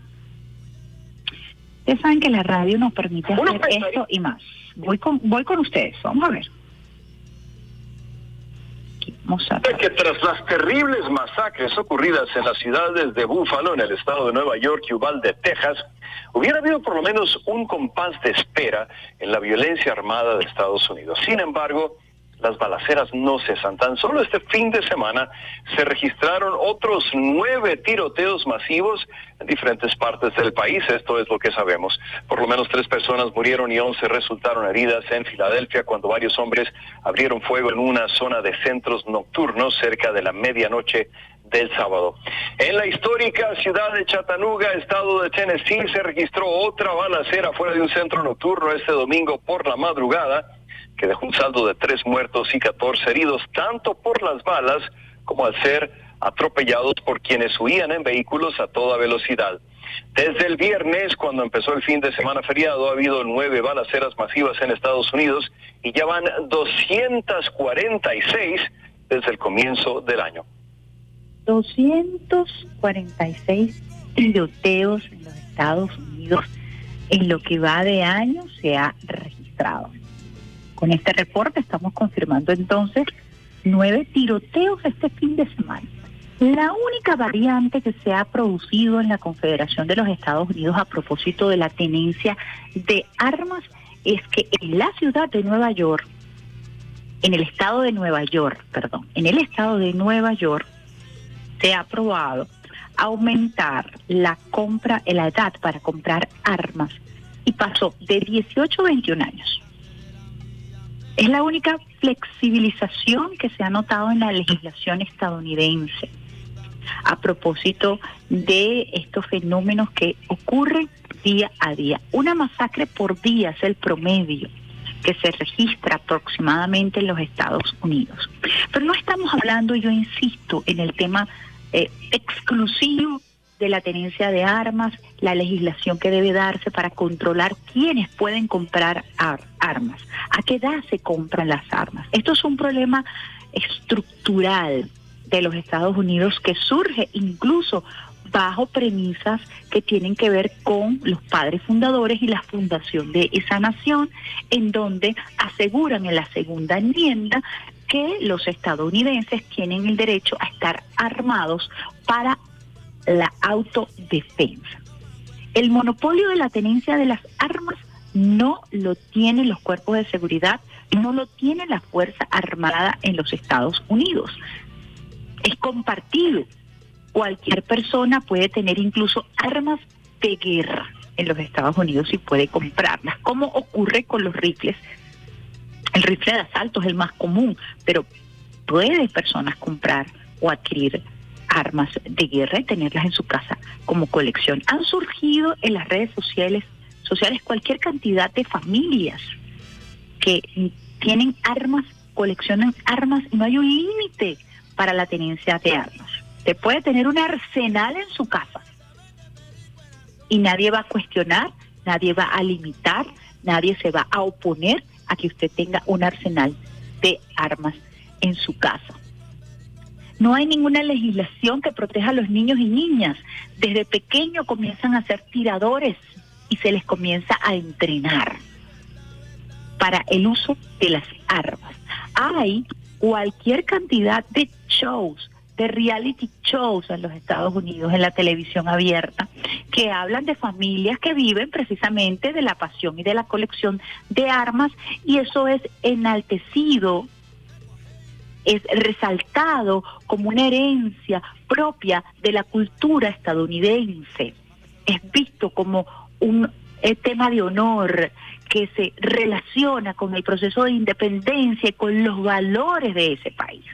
Ustedes saben que la radio nos permite hacer esto y más. Voy con, voy con ustedes, vamos a ver. Que tras las terribles masacres ocurridas en las ciudades de Buffalo, en el estado de Nueva York y Uvalde, Texas, hubiera habido por lo menos un compás de espera en la violencia armada de Estados Unidos. Sin embargo, las balaceras no cesan. Tan solo este fin de semana se registraron otros nueve tiroteos masivos en diferentes partes del país. Esto es lo que sabemos. Por lo menos tres personas murieron y once resultaron heridas en Filadelfia cuando varios hombres abrieron fuego en una zona de centros nocturnos cerca de la medianoche del sábado. En la histórica ciudad de Chattanooga, estado de Tennessee, se registró otra balacera fuera de un centro nocturno este domingo por la madrugada que dejó un saldo de tres muertos y 14 heridos, tanto por las balas como al ser atropellados por quienes huían en vehículos a toda velocidad. Desde el viernes, cuando empezó el fin de semana feriado, ha habido nueve balaceras masivas en Estados Unidos y ya van 246 desde el comienzo del año. 246 tiroteos en los Estados Unidos en lo que va de año se ha registrado. Con este reporte estamos confirmando entonces nueve tiroteos este fin de semana. La única variante que se ha producido en la Confederación de los Estados Unidos a propósito de la tenencia de armas es que en la ciudad de Nueva York, en el estado de Nueva York, perdón, en el estado de Nueva York se ha aprobado aumentar la compra, la edad para comprar armas y pasó de 18 a 21 años. Es la única flexibilización que se ha notado en la legislación estadounidense a propósito de estos fenómenos que ocurren día a día. Una masacre por día es el promedio que se registra aproximadamente en los Estados Unidos. Pero no estamos hablando, yo insisto, en el tema eh, exclusivo de la tenencia de armas, la legislación que debe darse para controlar quiénes pueden comprar armas, a qué edad se compran las armas. Esto es un problema estructural de los Estados Unidos que surge incluso bajo premisas que tienen que ver con los padres fundadores y la fundación de esa nación, en donde aseguran en la segunda enmienda que los estadounidenses tienen el derecho a estar armados para la autodefensa. El monopolio de la tenencia de las armas no lo tienen los cuerpos de seguridad no lo tiene la Fuerza Armada en los Estados Unidos. Es compartido. Cualquier persona puede tener incluso armas de guerra en los Estados Unidos y puede comprarlas, como ocurre con los rifles. El rifle de asalto es el más común, pero puede personas comprar o adquirir armas de guerra y tenerlas en su casa como colección. Han surgido en las redes sociales, sociales cualquier cantidad de familias que tienen armas, coleccionan armas no hay un límite para la tenencia de armas. Usted puede tener un arsenal en su casa y nadie va a cuestionar, nadie va a limitar, nadie se va a oponer a que usted tenga un arsenal de armas en su casa. No hay ninguna legislación que proteja a los niños y niñas. Desde pequeño comienzan a ser tiradores y se les comienza a entrenar para el uso de las armas. Hay cualquier cantidad de shows, de reality shows en los Estados Unidos, en la televisión abierta, que hablan de familias que viven precisamente de la pasión y de la colección de armas y eso es enaltecido es resaltado como una herencia propia de la cultura estadounidense. Es visto como un eh, tema de honor que se relaciona con el proceso de independencia y con los valores de ese país.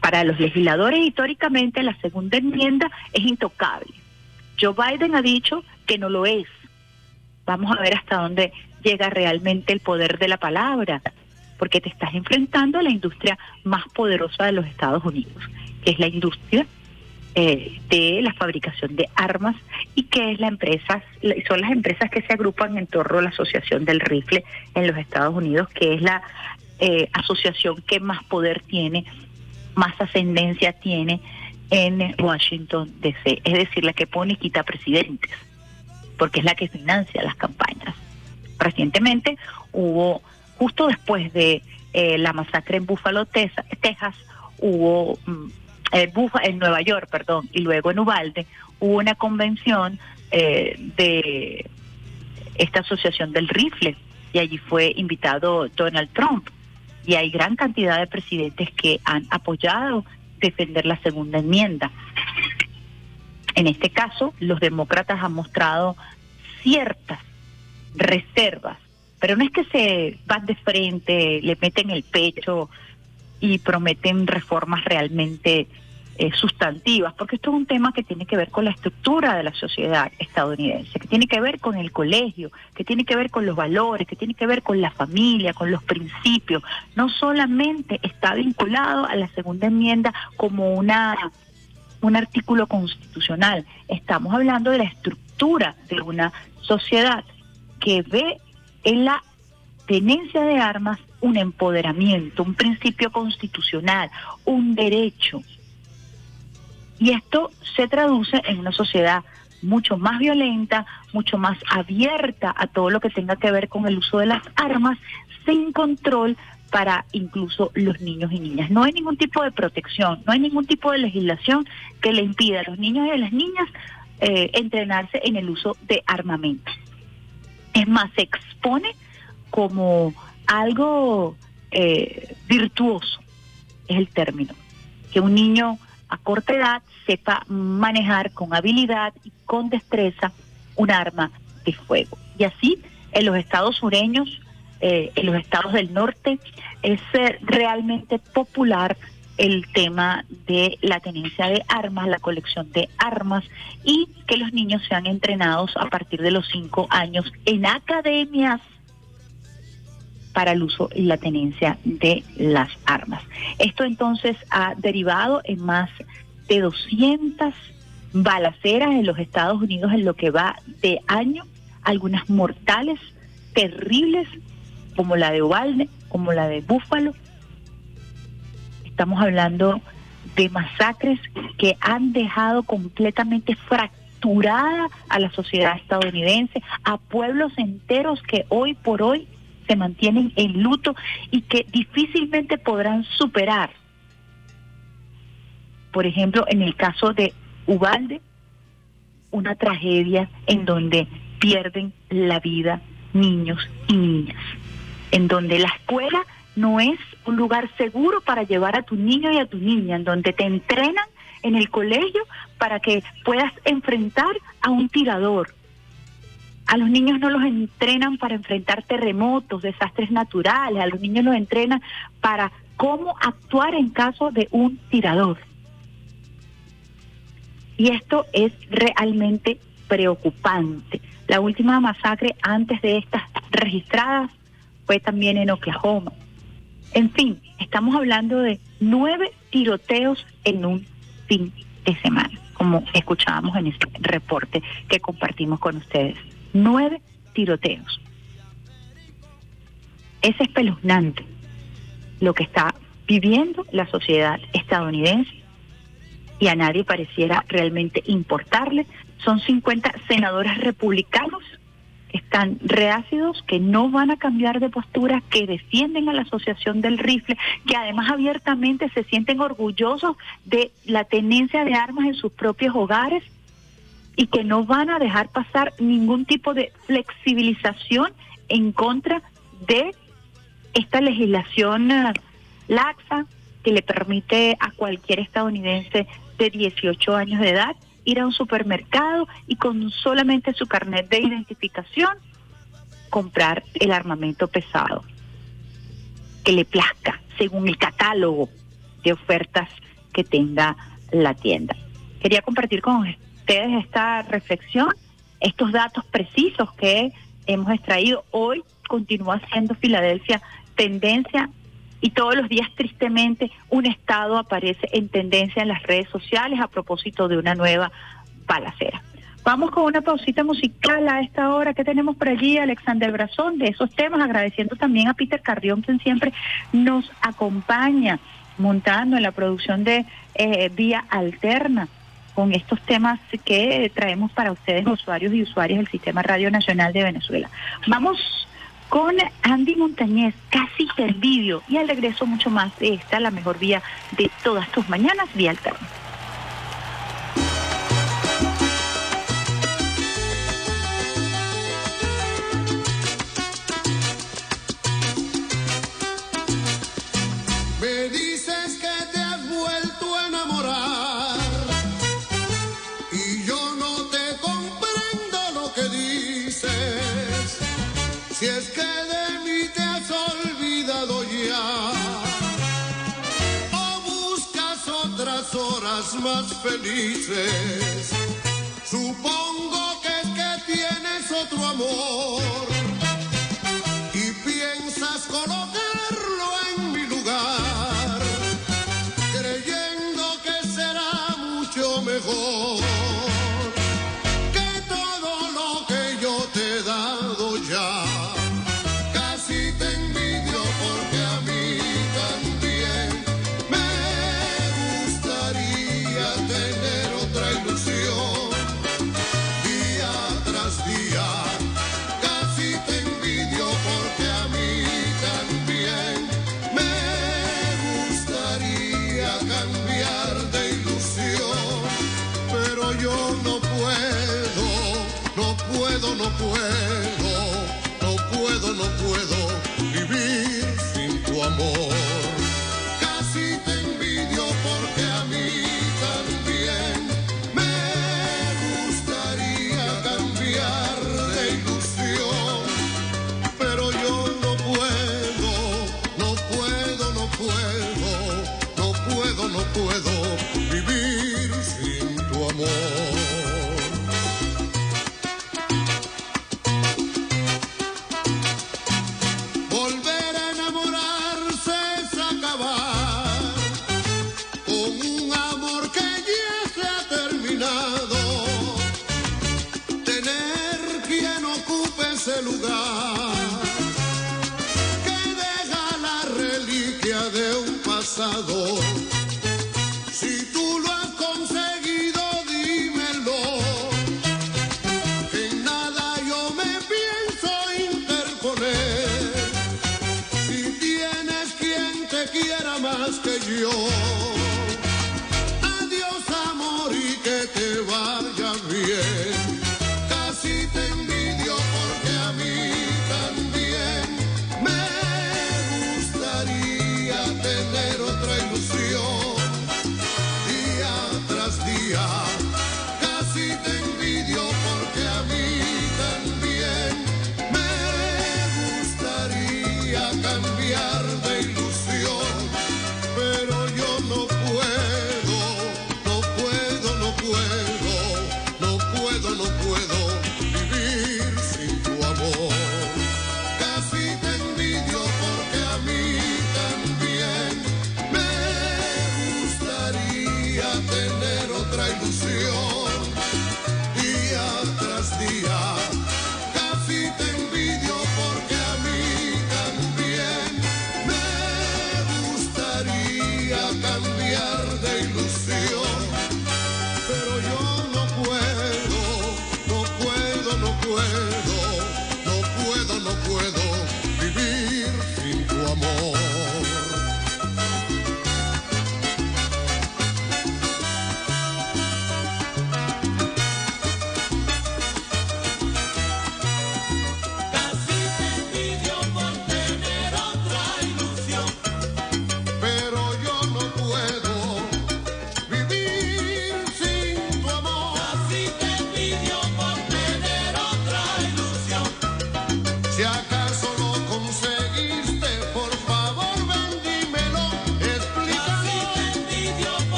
Para los legisladores históricamente la segunda enmienda es intocable. Joe Biden ha dicho que no lo es. Vamos a ver hasta dónde llega realmente el poder de la palabra porque te estás enfrentando a la industria más poderosa de los Estados Unidos, que es la industria eh, de la fabricación de armas y que es la empresa, son las empresas que se agrupan en torno a la Asociación del Rifle en los Estados Unidos, que es la eh, asociación que más poder tiene, más ascendencia tiene en Washington DC, es decir, la que pone y quita presidentes, porque es la que financia las campañas. Recientemente hubo justo después de eh, la masacre en Buffalo, Texas, hubo mm, eh, en Nueva York, perdón, y luego en Ubalde hubo una convención eh, de esta asociación del rifle y allí fue invitado Donald Trump y hay gran cantidad de presidentes que han apoyado defender la segunda enmienda. En este caso, los demócratas han mostrado ciertas reservas pero no es que se van de frente, le meten el pecho y prometen reformas realmente eh, sustantivas, porque esto es un tema que tiene que ver con la estructura de la sociedad estadounidense, que tiene que ver con el colegio, que tiene que ver con los valores, que tiene que ver con la familia, con los principios. No solamente está vinculado a la segunda enmienda como una un artículo constitucional, estamos hablando de la estructura de una sociedad que ve en la tenencia de armas un empoderamiento, un principio constitucional, un derecho. Y esto se traduce en una sociedad mucho más violenta, mucho más abierta a todo lo que tenga que ver con el uso de las armas, sin control para incluso los niños y niñas. No hay ningún tipo de protección, no hay ningún tipo de legislación que le impida a los niños y a las niñas eh, entrenarse en el uso de armamento. Es más, se expone como algo eh, virtuoso, es el término, que un niño a corta edad sepa manejar con habilidad y con destreza un arma de fuego. Y así en los estados sureños, eh, en los estados del norte, es eh, realmente popular el tema de la tenencia de armas, la colección de armas y que los niños sean entrenados a partir de los cinco años en academias para el uso y la tenencia de las armas. Esto entonces ha derivado en más de 200 balaceras en los Estados Unidos en lo que va de año, algunas mortales, terribles, como la de Uvalde, como la de Búfalo, Estamos hablando de masacres que han dejado completamente fracturada a la sociedad estadounidense, a pueblos enteros que hoy por hoy se mantienen en luto y que difícilmente podrán superar. Por ejemplo, en el caso de Ubalde, una tragedia en donde pierden la vida niños y niñas. en donde la escuela no es un lugar seguro para llevar a tu niño y a tu niña, en donde te entrenan en el colegio para que puedas enfrentar a un tirador. A los niños no los entrenan para enfrentar terremotos, desastres naturales, a los niños los entrenan para cómo actuar en caso de un tirador. Y esto es realmente preocupante. La última masacre antes de estas registradas fue también en Oklahoma. En fin, estamos hablando de nueve tiroteos en un fin de semana, como escuchábamos en este reporte que compartimos con ustedes. Nueve tiroteos. Es espeluznante lo que está viviendo la sociedad estadounidense y a nadie pareciera realmente importarle. Son 50 senadores republicanos están reácidos, que no van a cambiar de postura, que defienden a la Asociación del Rifle, que además abiertamente se sienten orgullosos de la tenencia de armas en sus propios hogares y que no van a dejar pasar ningún tipo de flexibilización en contra de esta legislación eh, laxa que le permite a cualquier estadounidense de 18 años de edad ir a un supermercado y con solamente su carnet de identificación comprar el armamento pesado que le plazca según el catálogo de ofertas que tenga la tienda. Quería compartir con ustedes esta reflexión, estos datos precisos que hemos extraído. Hoy continúa siendo Filadelfia tendencia y todos los días tristemente un estado aparece en tendencia en las redes sociales a propósito de una nueva balacera. Vamos con una pausita musical a esta hora que tenemos por allí, Alexander Brazón, de esos temas, agradeciendo también a Peter Carrión, quien siempre nos acompaña montando en la producción de eh, Vía Alterna con estos temas que traemos para ustedes, usuarios y usuarias del Sistema Radio Nacional de Venezuela. Vamos con Andy Montañez, casi vídeo y al regreso mucho más de esta, la mejor vía de todas tus mañanas, Vía Alterna. Horas más felices. Supongo que es que tienes otro amor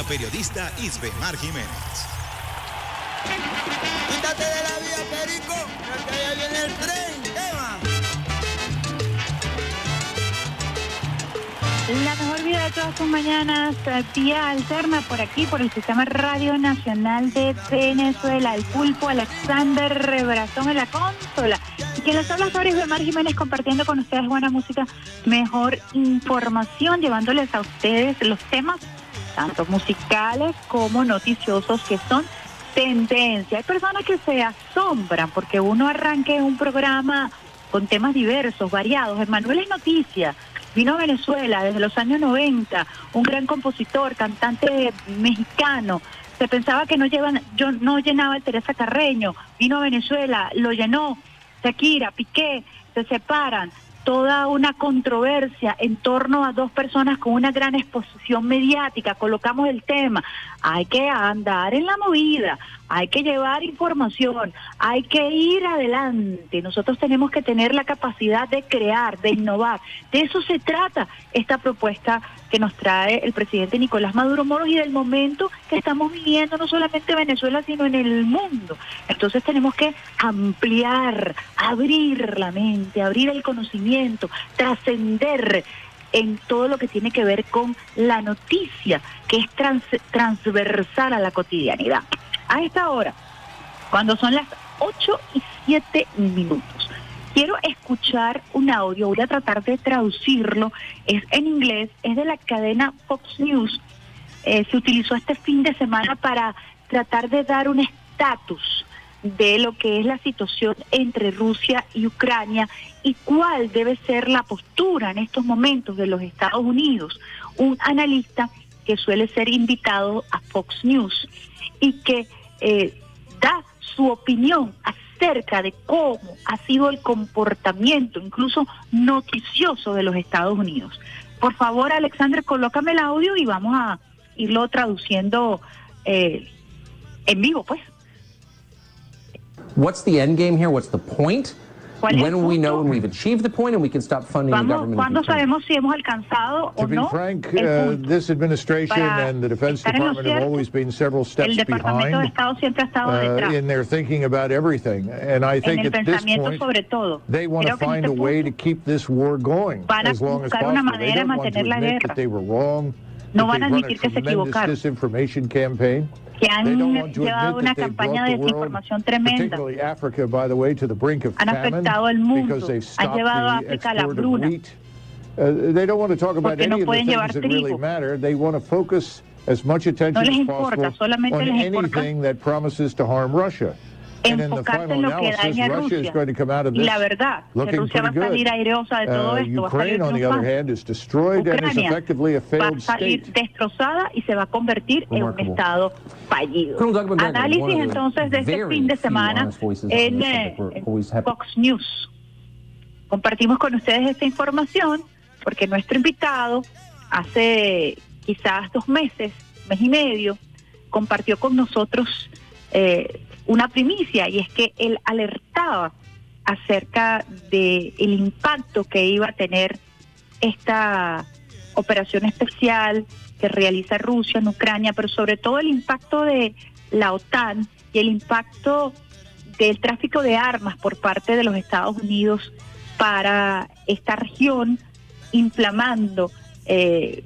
la periodista Isbe Mar Jiménez. Quítate de la vía, Perico, porque allá viene el tren. Eva. La mejor vida de todas sus mañanas, eh, vía alterna por aquí, por el Sistema Radio Nacional de Venezuela. El pulpo Alexander Rebrazón en la consola. Y quien les habla sobre Mar Jiménez compartiendo con ustedes buena música, mejor información, llevándoles a ustedes los temas, tanto musicales como noticiosos, que son tendencia. Hay personas que se asombran porque uno arranque un programa con temas diversos, variados. Emanuel es noticia. Vino a Venezuela desde los años 90, un gran compositor, cantante mexicano. Se pensaba que no, llevan, yo, no llenaba Teresa Carreño. Vino a Venezuela, lo llenó. Shakira, Piqué, se separan. Toda una controversia en torno a dos personas con una gran exposición mediática. Colocamos el tema. Hay que andar en la movida, hay que llevar información, hay que ir adelante. Nosotros tenemos que tener la capacidad de crear, de innovar. De eso se trata esta propuesta que nos trae el presidente Nicolás Maduro Moros y del momento que estamos viviendo no solamente en Venezuela, sino en el mundo. Entonces tenemos que ampliar, abrir la mente, abrir el conocimiento, trascender en todo lo que tiene que ver con la noticia, que es trans- transversal a la cotidianidad. A esta hora, cuando son las 8 y 7 minutos, quiero escuchar un audio, voy a tratar de traducirlo, es en inglés, es de la cadena Fox News, Eh, se utilizó este fin de semana para tratar de dar un estatus de lo que es la situación entre Rusia y Ucrania y cuál debe ser la postura en estos momentos de los Estados Unidos. Un analista que suele ser invitado a Fox News y que eh, da su opinión acerca de cómo ha sido el comportamiento, incluso noticioso, de los Estados Unidos. Por favor, Alexander, colócame el audio y vamos a irlo traduciendo eh, en vivo, pues. What's the end game here? What's the point? ¿Cuál When we know when we've achieved the point and we can stop funding the government? ¿Cuándo sabemos si hemos alcanzado o To be no frank, el uh, this administration and the Defense estar en Department have always been several El steps de behind Estado siempre ha estado uh, detrás. in their thinking about everything. And I think at this point, sobre todo. they want to Creo que find a way to keep this war going van as long as possible. They don't want to admit that they were wrong, No van a admitir que se equivocaron. que han llevado una campaña de desinformación tremenda. Han afectado al mundo, han llevado a África a la wheat. Uh, Porque no pueden llevar trigo. No les importa, solamente les importa enfocarse en lo que daña a Rusia. Y this la verdad, que Rusia va a salir good. airosa de todo Uh, esto, va a salir Ukraine, on the other triunfante. hand, is destroyed and is Ucrania effectively a va a salir state. destrozada y se va a convertir en un estado fallido. Análisis entonces de este fin de semana en this eh. Fox News. Compartimos con ustedes esta información porque nuestro invitado hace quizás dos meses, mes y medio, compartió con nosotros eh, una primicia y es que él alertaba acerca de el impacto que iba a tener esta operación especial que realiza Rusia en Ucrania, pero sobre todo el impacto de la OTAN y el impacto del tráfico de armas por parte de los Estados Unidos para esta región, inflamando eh,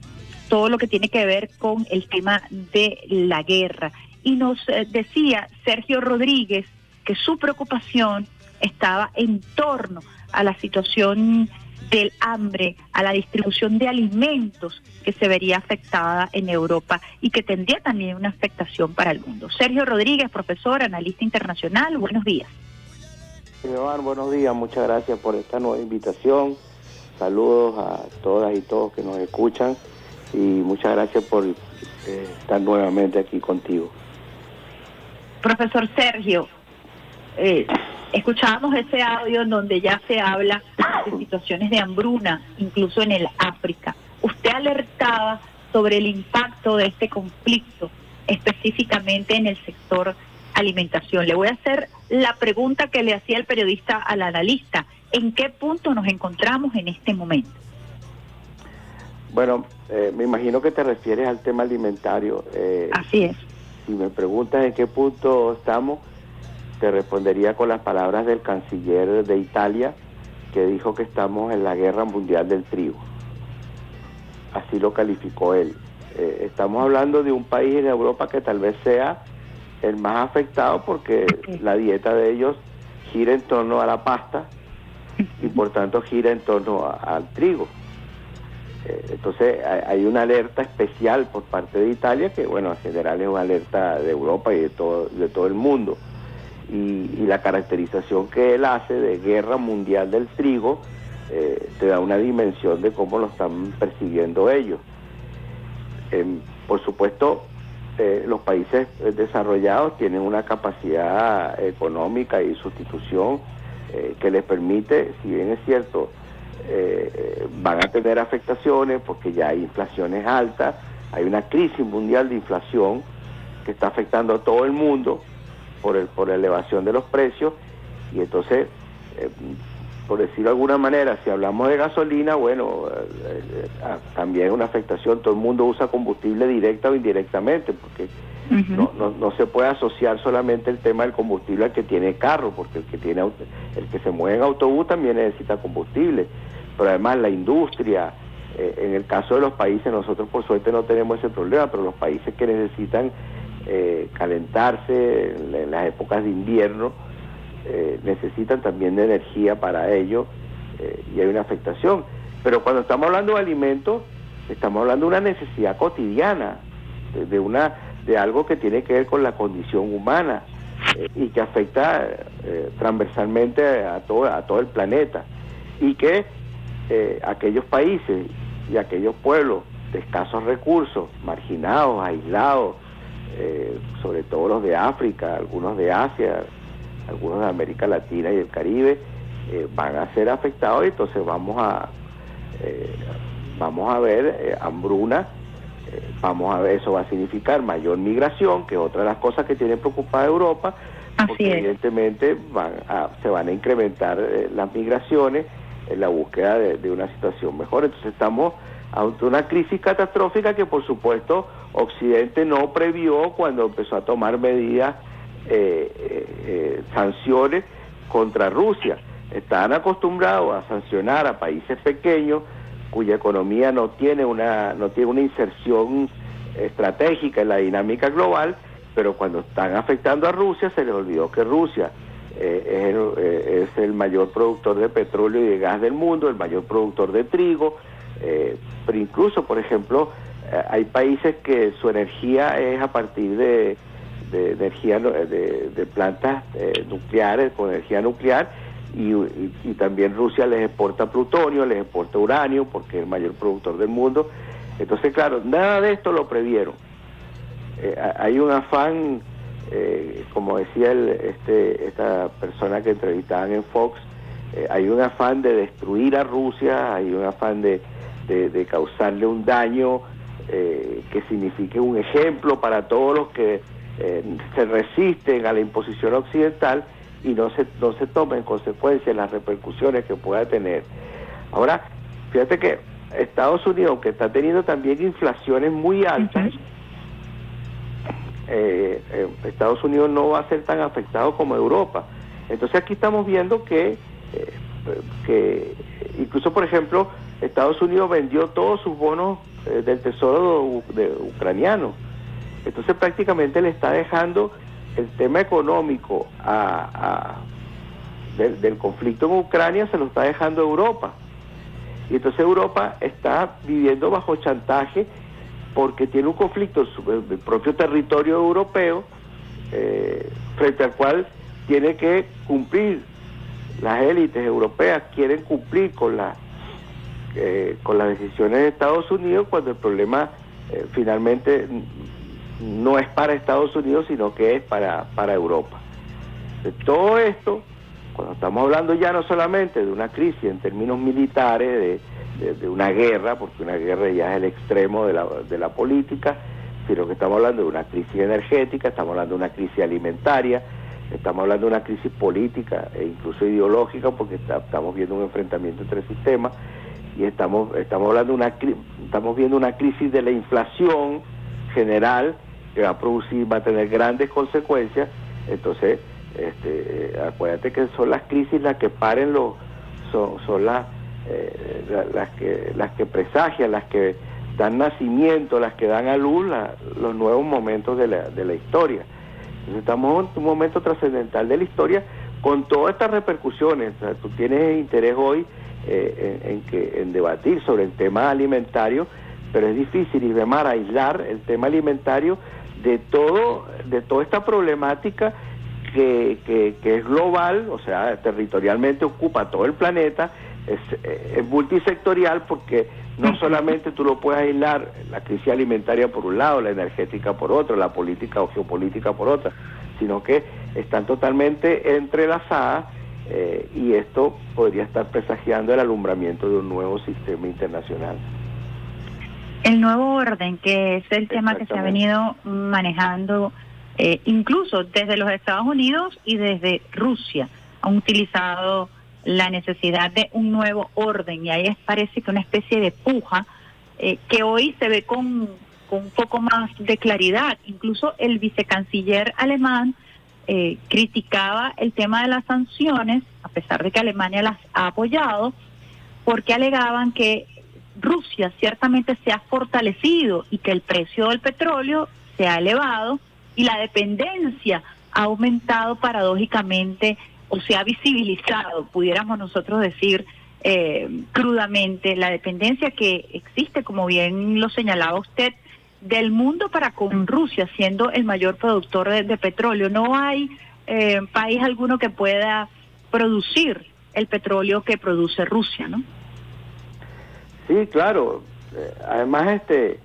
todo lo que tiene que ver con el tema de la guerra. Y nos eh, decía Sergio Rodríguez que su preocupación estaba en torno a la situación del hambre, a la distribución de alimentos que se vería afectada en Europa y que tendría también una afectación para el mundo. Sergio Rodríguez, profesor, analista internacional, buenos días. Iván, buenos días, muchas gracias por esta nueva invitación. Saludos a todas y todos que nos escuchan y muchas gracias por eh, estar nuevamente aquí contigo. Profesor Sergio, eh, escuchábamos ese audio en donde ya se habla de situaciones de hambruna, incluso en el África. Usted alertaba sobre el impacto de este conflicto, específicamente en el sector alimentación. Le voy a hacer la pregunta que le hacía el periodista al analista. ¿En qué punto nos encontramos en este momento? Bueno, eh, me imagino que te refieres al tema alimentario. Eh, Así es. Si me preguntas en qué punto estamos, te respondería con las palabras del canciller de Italia, que dijo que estamos en la guerra mundial del trigo. Así lo calificó él. Eh, estamos hablando de un país en Europa que tal vez sea el más afectado porque la dieta de ellos gira en torno a la pasta y por tanto gira en torno a- al trigo. Eh, Entonces hay- una alerta especial por parte de Italia que bueno en general es una alerta de Europa y de todo, de todo el mundo. Y, la caracterización que él hace de guerra mundial del trigo eh, te da una dimensión de cómo lo están percibiendo ellos. Em, por supuesto, eh, los países desarrollados tienen una capacidad económica y sustitución que les permite, si bien es cierto, eh, van a tener afectaciones porque ya hay inflaciones altas, hay una crisis mundial de inflación que está afectando a todo el mundo por, el, por la elevación de los precios. Y entonces, eh, por decirlo de alguna manera, si hablamos de gasolina, bueno, eh, eh, ah, también es una afectación, todo el mundo usa combustible directa o indirectamente porque no, no, no se puede asociar solamente el tema del combustible al que tiene carro, porque el que tiene el que se mueve en autobús también necesita combustible, pero además la industria, eh, en el caso de los países, nosotros por suerte no tenemos ese problema, pero los países que necesitan eh, calentarse en, las épocas de invierno, eh, necesitan también de energía para ello y hay una afectación. Pero cuando estamos hablando de alimentos, estamos hablando de una necesidad cotidiana, de una de algo que tiene que ver con la condición humana eh, y que afecta eh, transversalmente a todo, a todo el planeta. Y que eh, aquellos países y aquellos pueblos de escasos recursos, marginados, aislados, sobre todo los de África, algunos de Asia, algunos de América Latina y el Caribe, van a ser afectados y entonces vamos a vamos a ver hambruna, vamos a ver, eso va a significar mayor migración, que es otra de las cosas que tiene preocupada Europa, porque evidentemente van a- se van a incrementar eh, las migraciones en la búsqueda de, de una situación mejor. Entonces estamos ante una crisis catastrófica que por supuesto Occidente no previó cuando empezó a tomar medidas, eh, eh, sanciones contra Rusia. Están acostumbrados a sancionar a países pequeños cuya economía no tiene una no tiene una inserción estratégica en la dinámica global, pero cuando están afectando a Rusia se les olvidó que Rusia eh, es, el, eh, es el mayor productor de petróleo y de gas del mundo, el mayor productor de trigo, eh, pero incluso, por ejemplo, eh, hay países que su energía es a partir de, de energía de, plantas nucleares con energía nuclear y, y- también Rusia les exporta plutonio, les exporta uranio porque es el mayor productor del mundo. Entonces, claro, nada de esto lo previeron. Eh, ha- hay un afán, eh, como decía el- este, esta persona que entrevistaban en Fox, eh, hay un afán de destruir a Rusia, hay un afán de, de- causarle un daño eh, que signifique un ejemplo para todos los que se resisten a la imposición occidental y no se, no se tomen en consecuencia las repercusiones que pueda tener. Ahora, fíjate que Estados Unidos, aunque está teniendo también inflaciones muy altas, eh, eh, Estados Unidos no va a ser tan afectado como Europa. Entonces aquí estamos viendo que, eh, que incluso, por ejemplo, Estados Unidos vendió todos sus bonos del tesoro de- ucraniano. Entonces prácticamente le está dejando el tema económico del, conflicto en Ucrania, se lo está dejando Europa. Y entonces Europa está viviendo bajo chantaje porque tiene un conflicto en el propio territorio europeo eh, frente al cual tiene que cumplir las élites europeas quieren cumplir con la eh, con las decisiones de Estados Unidos cuando el problema eh, finalmente no es para Estados Unidos sino que es para, para Europa. De todo esto, cuando estamos hablando ya no solamente de una crisis en términos militares, de, de- una guerra, porque una guerra ya es el extremo de la, de la política, sino que estamos hablando de una crisis energética, estamos hablando de una crisis alimentaria, estamos hablando de una crisis política e incluso ideológica, porque estamos viendo un enfrentamiento entre sistemas y estamos estamos hablando una estamos viendo una crisis de la inflación general que va a producir va a tener grandes consecuencias entonces este, eh, acuérdate que son las crisis las que paren los son, son las eh, la- las que las que presagian las que dan nacimiento las que dan a luz los nuevos momentos de la, de la historia entonces estamos en un momento trascendental de la historia con todas estas repercusiones. Tú tienes interés hoy eh, en, en que, en debatir sobre el tema alimentario, pero es difícil, Isbemar, aislar el tema alimentario de todo, de toda esta problemática que, que, que es global, o sea, territorialmente ocupa todo el planeta, es, eh, es multisectorial porque no solamente tú lo puedes aislar, la crisis alimentaria por un lado, la energética por otro, la política o geopolítica por otra, sino que están totalmente entrelazadas eh, y esto podría estar presagiando el alumbramiento de un nuevo sistema internacional. El nuevo orden, que es el tema que se ha venido manejando eh, incluso desde los Estados Unidos y desde Rusia, han utilizado la necesidad de un nuevo orden y ahí es- parece que una especie de puja eh, que hoy se ve con, con un poco más de claridad. Incluso el vicecanciller alemán eh, criticaba el tema de las sanciones, a pesar de que Alemania las ha apoyado, porque alegaban que Rusia ciertamente se ha fortalecido y que el precio del petróleo se ha elevado y la dependencia ha aumentado paradójicamente o se ha visibilizado, pudiéramos nosotros decir eh, crudamente, la dependencia que existe, como bien lo señalaba usted, del mundo para con Rusia, siendo el mayor productor de, petróleo. No hay eh, país alguno que pueda producir el petróleo que produce Rusia, ¿no? Sí, claro. Eh, además, este,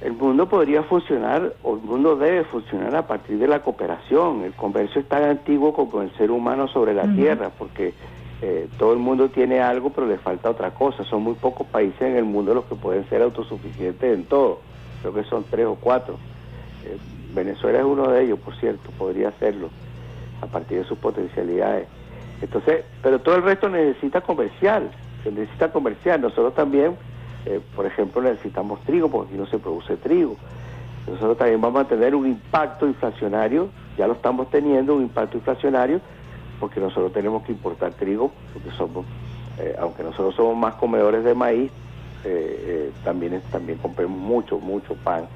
el mundo podría funcionar, o el mundo debe funcionar a partir de la cooperación. El comercio es tan antiguo como el ser humano sobre la tierra, porque eh, todo el mundo tiene algo, pero le falta otra cosa. Son muy pocos países en el mundo los que pueden ser autosuficientes en todo. Creo que son tres o cuatro. Eh, Venezuela es uno de ellos, por cierto, podría hacerlo a partir de sus potencialidades. Entonces, pero todo el resto necesita comercial, necesita comercial. Nosotros también, eh, por ejemplo, necesitamos trigo, porque aquí no se produce trigo. Nosotros también vamos a tener un impacto inflacionario, ya lo estamos teniendo, un impacto inflacionario, porque nosotros tenemos que importar trigo, porque somos, eh, aunque nosotros somos más comedores de maíz, eh, también, también compramos mucho, mucho pan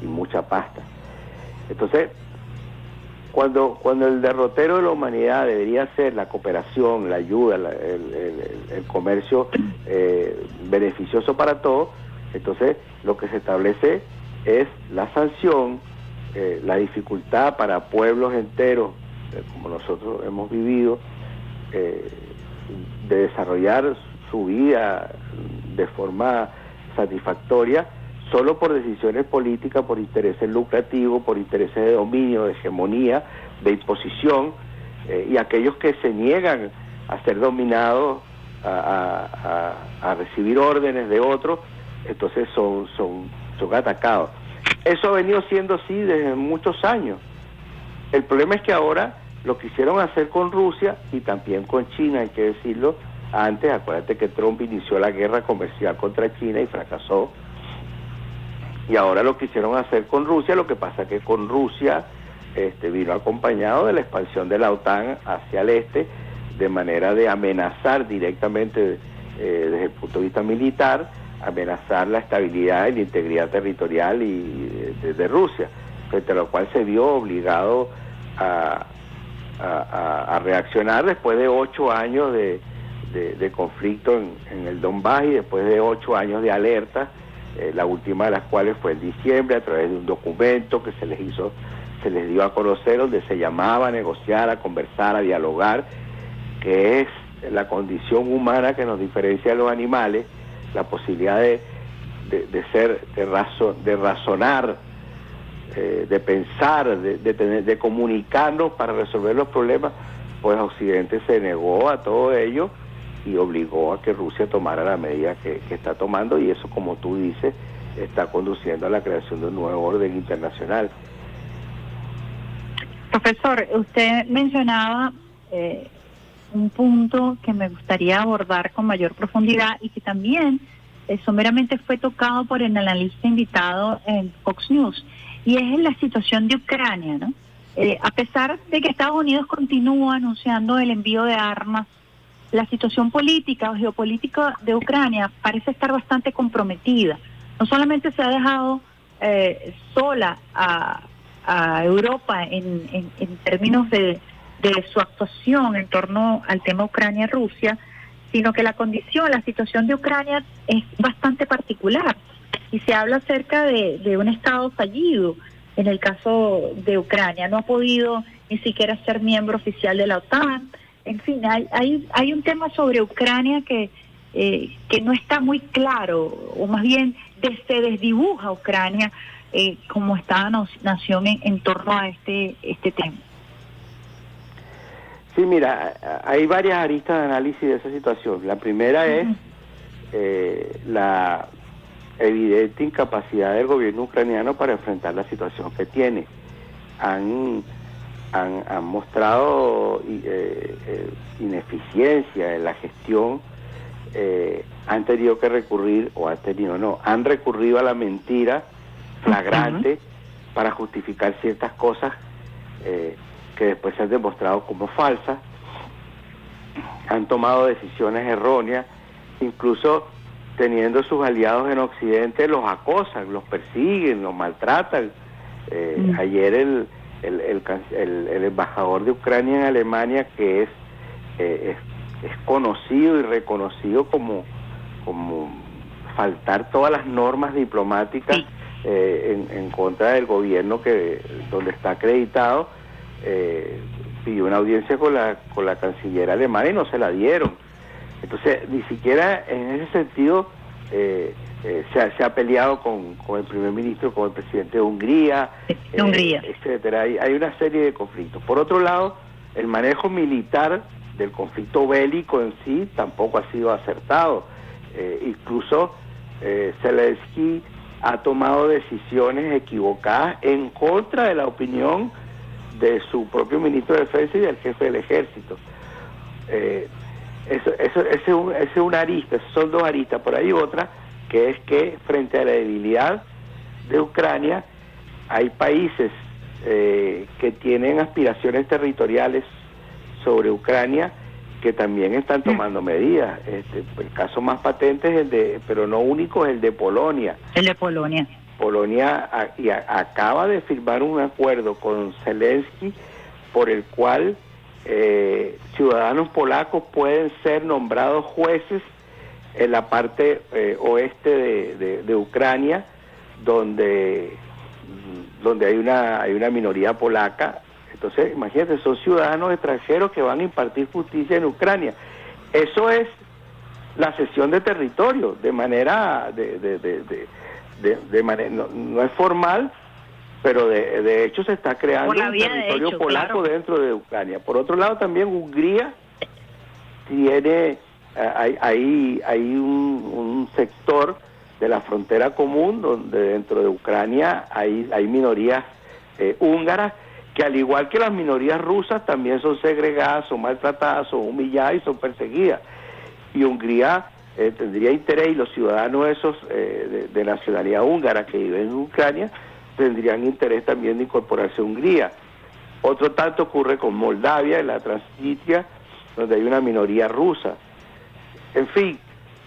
y mucha pasta. Entonces, cuando, cuando el derrotero de la humanidad debería ser la cooperación, la ayuda, la- el, el- el comercio eh, beneficioso para todos, entonces lo que se establece es la sanción, eh, la dificultad para pueblos enteros, eh, como nosotros hemos vivido, de desarrollar su vida de forma satisfactoria solo por decisiones políticas, por intereses lucrativos, por intereses de dominio, de hegemonía, de imposición, eh, y aquellos que se niegan a ser dominados, a, a- recibir órdenes de otros, entonces son, son, son atacados. Eso ha venido siendo así desde muchos años. El problema es que ahora lo quisieron hacer con Rusia y también con China, hay que decirlo. Antes, acuérdate que Trump inició la guerra comercial contra China y fracasó. Y ahora lo quisieron hacer con Rusia, lo que pasa que con Rusia este, vino acompañado de la expansión de la OTAN hacia el este, de manera de amenazar directamente eh, desde el punto de vista militar, amenazar la estabilidad y la integridad territorial y, de, Rusia, frente a lo cual se vio obligado a, reaccionar después de ocho años de conflicto en, en el Donbass y después de ocho años de alerta, eh, la última de las cuales fue en diciembre a través de un documento que se les hizo, se les dio a conocer donde se llamaba a negociar, a conversar, a dialogar que es la condición humana que nos diferencia de los animales, la posibilidad de, de- ser, de, razo- de razonar, eh, de pensar, de tener, de comunicarnos para resolver los problemas, pues Occidente se negó a todo ello y obligó a que Rusia tomara la medida que, está tomando y eso, como tú dices, está conduciendo a la creación de un nuevo orden internacional. Profesor, usted mencionaba eh, un punto que me gustaría abordar con mayor profundidad y que también someramente fue tocado por el analista invitado en Fox News, y es en la situación de Ucrania, ¿no? Eh, a pesar de que Estados Unidos continúa anunciando el envío de armas, la situación política o geopolítica de Ucrania parece estar bastante comprometida. No solamente se ha dejado eh, sola a, Europa en, términos de, su actuación en torno al tema Ucrania-Rusia, sino que la condición, la situación de Ucrania es bastante particular. Y se habla acerca de un Estado fallido. En el caso de Ucrania, no ha podido ni siquiera ser miembro oficial de la OTAN. En fin, hay, hay, hay un tema sobre Ucrania que, eh, que no está muy claro, o más bien de- se desdibuja Ucrania eh, como Estado no- nación en, en torno a este, este tema. Sí, mira, hay varias aristas de análisis de esa situación. La primera es eh, la evidente incapacidad del gobierno ucraniano para enfrentar la situación que tiene. Han, han, han mostrado eh, eh, ineficiencia en la gestión, eh, han tenido que recurrir, o han tenido no, han recurrido a la mentira flagrante para justificar ciertas cosas eh, que después se han demostrado como falsas, han tomado decisiones erróneas, incluso teniendo sus aliados en Occidente los acosan, los persiguen, los maltratan. Eh, Ayer el, el, el el- el embajador de Ucrania en Alemania, que es, eh, es, es conocido y reconocido como, como faltar todas las normas diplomáticas eh, en, en contra del gobierno que donde está acreditado, eh, pidió una audiencia con la, con la canciller alemana y no se la dieron. Entonces, ni siquiera en ese sentido eh, eh, se, ha, se ha peleado con, con el primer ministro, con el presidente de Hungría, de Hungría. eh, etcétera. Hay, hay una serie de conflictos. Por otro lado, el manejo militar del conflicto bélico en sí tampoco ha sido acertado. Eh, incluso Zelensky ha tomado decisiones equivocadas en contra de la opinión de su propio ministro de Defensa y del jefe del ejército. Eso, eso, ese es un- ese es una arista, son dos aristas. Por ahí otra, que es que frente a la debilidad de Ucrania, hay países eh, que tienen aspiraciones territoriales sobre Ucrania que también están tomando medidas. Este, el caso más patente es el de, pero no único, es el de Polonia. El de Polonia. Polonia a- y a- acaba de firmar un acuerdo con Zelensky por el cual eh, ciudadanos polacos pueden ser nombrados jueces en la parte eh, oeste de, de- de Ucrania, donde, donde hay una, hay una minoría polaca. Entonces, imagínate, son ciudadanos extranjeros que van a impartir justicia en Ucrania. Eso es la cesión de territorio, de manera, de, de, manera, no, no es formal, pero de, de hecho se está creando un territorio hecho, polaco claro. dentro de Ucrania. Por otro lado, también Hungría tiene, hay, hay, hay un, un sector de la frontera común donde dentro de Ucrania hay, hay minorías eh, húngaras que al igual que las minorías rusas también son segregadas, son maltratadas, son humilladas y son perseguidas. Y Hungría eh, tendría interés y los ciudadanos esos eh, de, de nacionalidad húngara que viven en Ucrania tendrían interés también de incorporarse a Hungría. Otro tanto ocurre con Moldavia, en la Transnistria, donde hay una minoría rusa. En fin,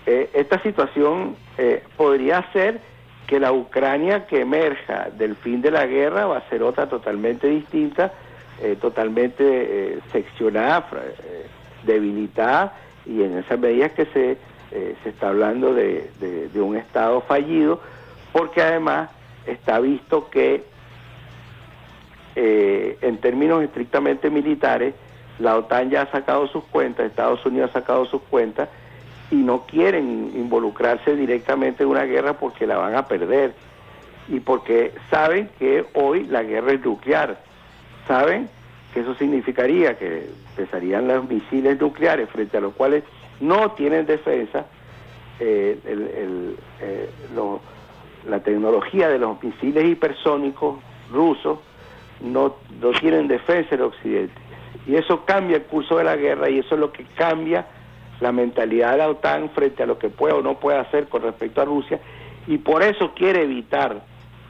eh, esta situación eh, podría ser que la Ucrania que emerja del fin de la guerra va a ser otra totalmente distinta, eh, totalmente eh, seccionada, eh, debilitada, y en esas medidas que se, se está hablando de, de- de un Estado fallido, porque además está visto que eh, en términos estrictamente militares, La OTAN ya ha sacado sus cuentas, Estados Unidos ha sacado sus cuentas y no quieren involucrarse directamente en una guerra porque la van a perder y porque saben que hoy la guerra es nuclear. Saben que eso significaría que empezarían los misiles nucleares frente a los cuales no tienen defensa. eh, el- eh, la tecnología de los misiles hipersónicos rusos no, no tienen defensa en Occidente. Y eso cambia el curso de la guerra y eso es lo que cambia la mentalidad de la OTAN frente a lo que puede o no puede hacer con respecto a Rusia y por eso quiere evitar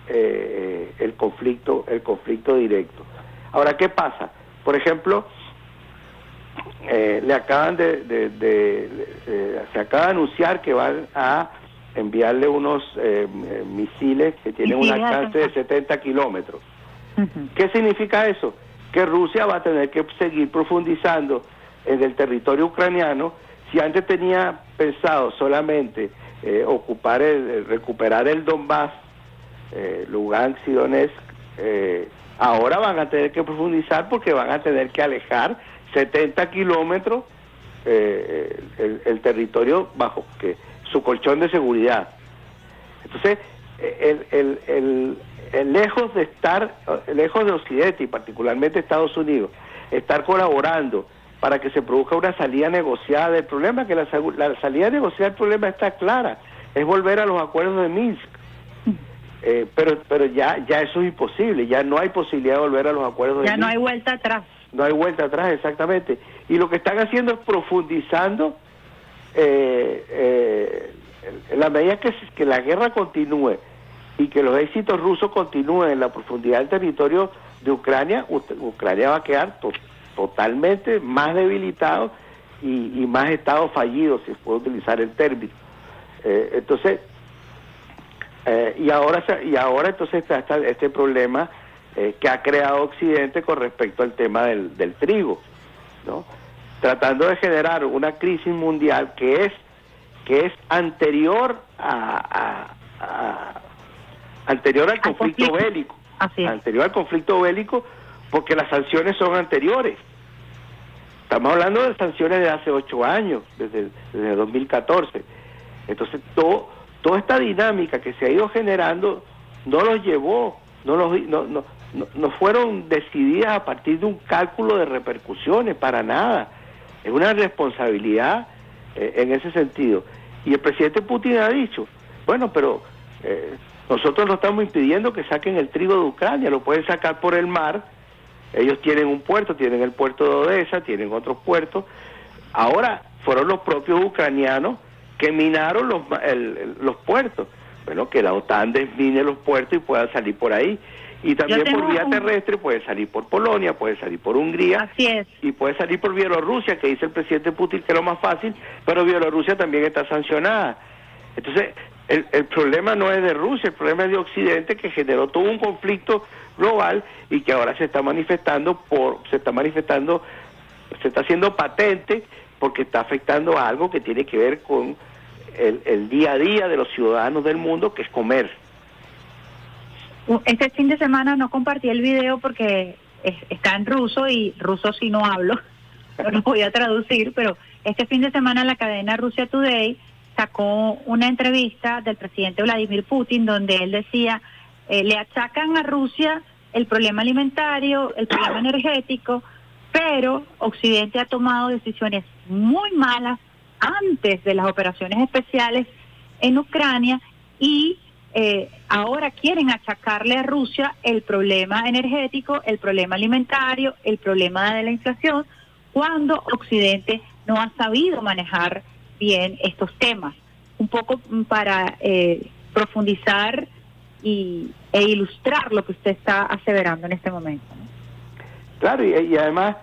eh, el conflicto el conflicto directo. Ahora, ¿qué pasa? Por ejemplo, eh, le acaban de, de- de- eh, se acaba de anunciar que van a enviarle unos eh, misiles que tienen un alcance de 70 kilómetros. ¿Qué significa eso? Que Rusia va a tener que seguir profundizando en el territorio ucraniano. Si antes tenía pensado solamente eh, ocupar el, recuperar el Donbass, eh, Lugansk y Donetsk, eh, ahora van a tener que profundizar porque van a tener que alejar 70 kilómetros eh, el, el territorio bajo que su colchón de seguridad. Entonces, el, el, el- lejos de estar, lejos de Occidente y particularmente Estados Unidos, estar colaborando para que se produzca una salida negociada del problema, que la, salida negociada del problema está clara, es volver a los acuerdos de Minsk. Eh, pero pero ya ya eso es imposible, ya no hay posibilidad de volver a los acuerdos de Ya no Minsk. hay vuelta atrás. No hay vuelta atrás, exactamente. Y lo que están haciendo es profundizando, eh, eh, la medida que, que la guerra continúe y que los éxitos rusos continúen en la profundidad del territorio de Ucrania, Ucrania va a quedar totalmente más debilitado y, y más estado fallido, si se puede utilizar el término. Eh, entonces, eh, y ahora y ahora entonces está, está este problema eh, que ha creado Occidente con respecto al tema del, del trigo, ¿no? Tratando de generar una crisis mundial que es que es anterior a, a- a- anterior al conflicto, bélico, anterior al conflicto bélico, porque las sanciones son anteriores. Estamos hablando de sanciones de hace ocho años, desde, desde 2014. Entonces, todo, toda esta dinámica que se ha ido generando no los llevó, no, los, no, no, no, fueron decididas a partir de un cálculo de repercusiones, para nada. Es una responsabilidad eh, en ese sentido. Y el presidente Putin ha dicho, bueno, pero eh, nosotros no estamos impidiendo que saquen el trigo de Ucrania, lo pueden sacar por el mar, ellos tienen un puerto, tienen el puerto de Odessa, tienen otros puertos. Ahora fueron los propios ucranianos que minaron los, el- los puertos. Bueno, que la OTAN desmine los puertos y puedan salir por ahí. Y también por vía un- terrestre puede salir por Polonia, puede salir por Hungría. Y puede salir por Bielorrusia, que dice el presidente Putin que es lo más fácil, pero Bielorrusia también está sancionada. Entonces, el, problema no es de Rusia, el problema es de Occidente que generó todo un conflicto global y que ahora se está manifestando por, se está manifestando, se está haciendo patente porque está afectando a algo que tiene que ver con el, día a día de los ciudadanos del mundo, que es comer. Este fin de semana no compartí el video porque es- está en ruso y ruso sí no hablo, no lo voy a traducir, pero este fin de semana la cadena Rusia Today sacó una entrevista del presidente Vladimir Putin donde él decía, eh, le achacan a Rusia el problema alimentario, el problema energético, pero Occidente ha tomado decisiones muy malas antes de las operaciones especiales en Ucrania y eh, ahora quieren achacarle a Rusia el problema energético, el problema alimentario, el problema de la inflación, cuando Occidente no ha sabido manejar bien estos temas. Un poco mm, para eh, profundizar y, e ilustrar lo que usted está aseverando en este momento. Claro, y, y además,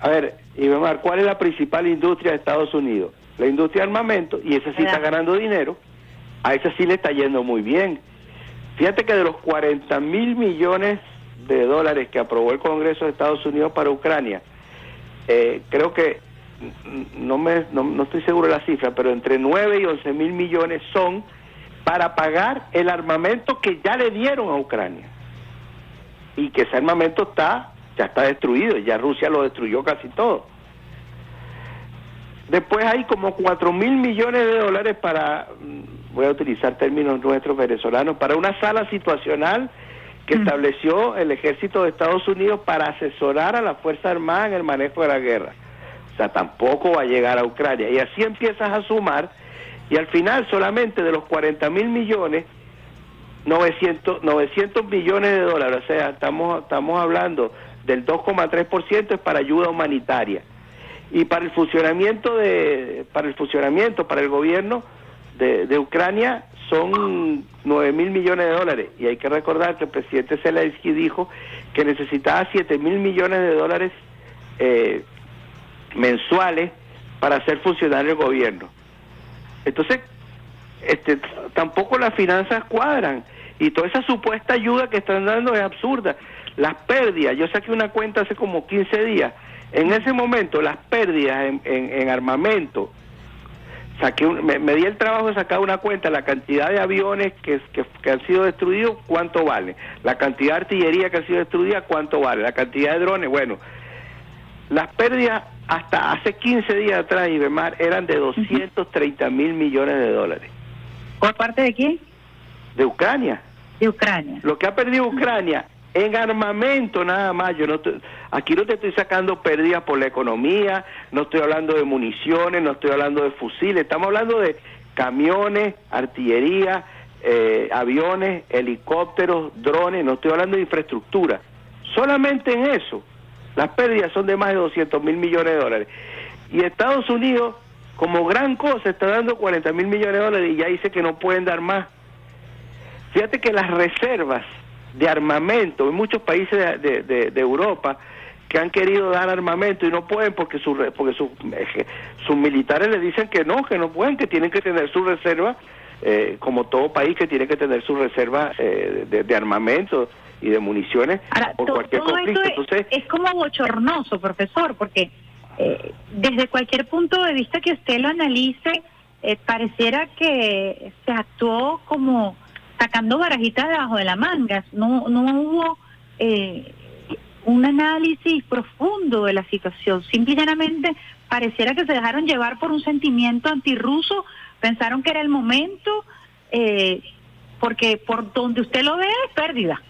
a ver, Iván, ¿cuál es la principal industria de Estados Unidos? La industria de armamento, y esa sí está ganando dinero, a esa sí le está yendo muy bien. Fíjate que de los 40 mil millones de dólares que aprobó el Congreso de Estados Unidos para Ucrania, eh, creo que, no, me, no, no estoy seguro de la cifra, pero entre 9 y 11 mil millones son para pagar el armamento que ya le dieron a Ucrania y que ese armamento está ya está destruido, ya Rusia lo destruyó casi todo. Después hay como 4 mil millones de dólares para, mm, voy a utilizar términos nuestros venezolanos, para una sala situacional que estableció el ejército de Estados Unidos para asesorar a la Fuerza Armada en el manejo de la guerra. Tampoco va a llegar a Ucrania. Y así empiezas a sumar y al final solamente de los 40 mil millones, 900, 900 millones de dólares, o sea, estamos, estamos hablando del 2,3% es para ayuda humanitaria. Y para el funcionamiento de, para el funcionamiento, para el gobierno de, de Ucrania son 9 mil millones de dólares. Y hay que recordar que el presidente Zelensky dijo que necesitaba 7 mil millones de dólares eh, mensuales para hacer funcionar el gobierno. Entonces, este, tampoco las finanzas cuadran y toda esa supuesta ayuda que están dando es absurda. Las pérdidas, yo saqué una cuenta hace como 15 días, en ese momento las pérdidas en, en- en armamento, saqué me, di el trabajo de sacar una cuenta, la cantidad de aviones que, que han sido destruidos, cuánto vale, la cantidad de artillería que ha sido destruida, cuánto vale, la cantidad de drones, bueno, las pérdidas hasta hace 15 días atrás, Ibemar, eran de 230 mil millones de dólares. ¿Por parte de quién? De Ucrania. De Ucrania. Lo que ha perdido Ucrania en armamento nada más. Yo no te- aquí no te estoy sacando pérdidas por la economía, no estoy hablando de municiones, no estoy hablando de fusiles, estamos hablando de camiones, artillería, eh, aviones, helicópteros, drones, no estoy hablando de infraestructura. Solamente en eso, las pérdidas son de más de 200 mil millones de dólares. Y Estados Unidos, como gran cosa, está dando 40 mil millones de dólares y ya dice que no pueden dar más. Fíjate que las reservas de armamento en muchos países de, de- Europa que han querido dar armamento y no pueden porque re- porque eh, sus militares les dicen que no, que no pueden, que tienen que tener su reserva, eh, como todo país que tiene que tener su reserva eh, de, de armamento y de municiones por To- cualquier todo conflicto. esto Entonces, es, como bochornoso, profesor, porque eh, desde cualquier punto de vista que usted lo analice, eh, pareciera que se actuó como sacando barajitas debajo de la manga. No, no hubo eh, un análisis profundo de la situación. Simple y llanamente pareciera que se dejaron llevar por un sentimiento antirruso, pensaron que era el momento, eh, porque por donde usted lo ve es pérdida.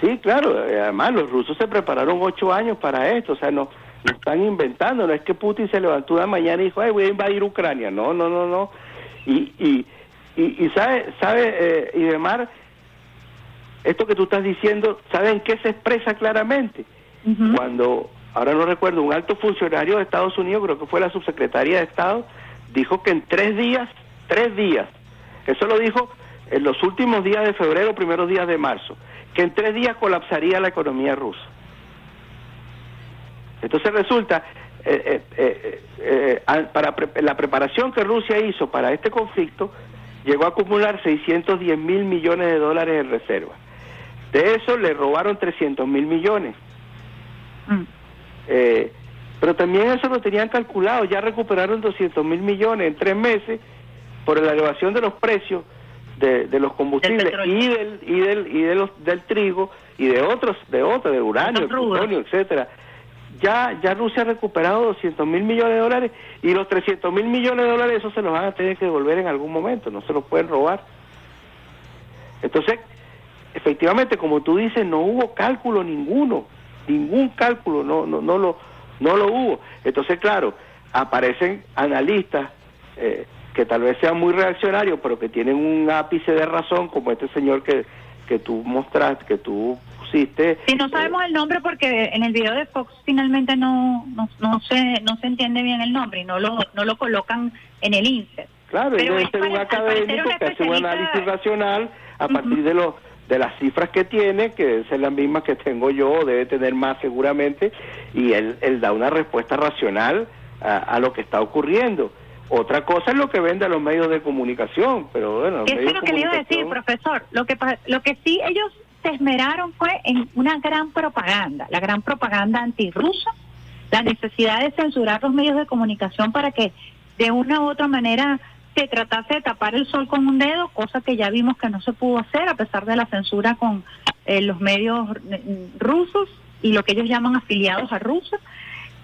Sí, claro. eh, Además, los rusos se prepararon ocho años para esto. O sea, no, no están inventando. No es que Putin se levantó una mañana y dijo, Ay, voy a invadir Ucrania. No, no, no, no. Y, y, y, y sabe, sabe eh, Idemar, esto que tú estás diciendo, ¿saben qué se expresa claramente? Cuando, ahora no recuerdo, un alto funcionario de Estados Unidos, creo que fue la subsecretaria de Estado, dijo que en tres días, tres días, eso lo dijo en los últimos días de febrero, primeros días de marzo, que en tres días colapsaría la economía rusa. Entonces resulta, eh, eh, eh, para pre- la preparación que Rusia hizo para este conflicto, llegó a acumular 610 mil millones de dólares en reserva. De eso le robaron 300 mil millones. Eh, pero también eso lo tenían calculado, ya recuperaron 200 mil millones en tres meses por la elevación de los precios de, de los combustibles y del y del y de los del trigo y de otros de otros de uranio, plutonio, etcétera. Ya ya Rusia ha recuperado 200 mil millones de dólares y los 300 mil millones de dólares esos se los van a tener que devolver en algún momento, no se los pueden robar. Entonces, efectivamente, como tú dices, no hubo cálculo ninguno, ningún cálculo, no, no, no lo, no lo hubo. Entonces, claro, aparecen analistas eh, que tal vez sean muy reaccionarios, pero que tienen un ápice de razón, como este señor que, que tú mostraste, que tú pusiste. Si no sabemos el nombre porque en el video de Fox finalmente no no, no se no se entiende bien el nombre y no lo no lo colocan en el insert. Claro, Pero debe es ser un académico que hace un análisis racional a partir de los de las cifras que tiene, que deben ser las mismas que tengo yo, debe tener más seguramente, y él, él da una respuesta racional a, a lo que está ocurriendo. Otra cosa es lo que vende a los medios de comunicación, pero bueno, Eso es lo que le iba a decir, profesor. Lo que lo que sí ellos se esmeraron fue en una gran propaganda, la gran propaganda antirrusa, la necesidad de censurar los medios de comunicación para que de una u otra manera se tratase de tapar el sol con un dedo, cosa que ya vimos que no se pudo hacer a pesar de la censura con eh, los medios eh, rusos y lo que ellos llaman afiliados a Rusia,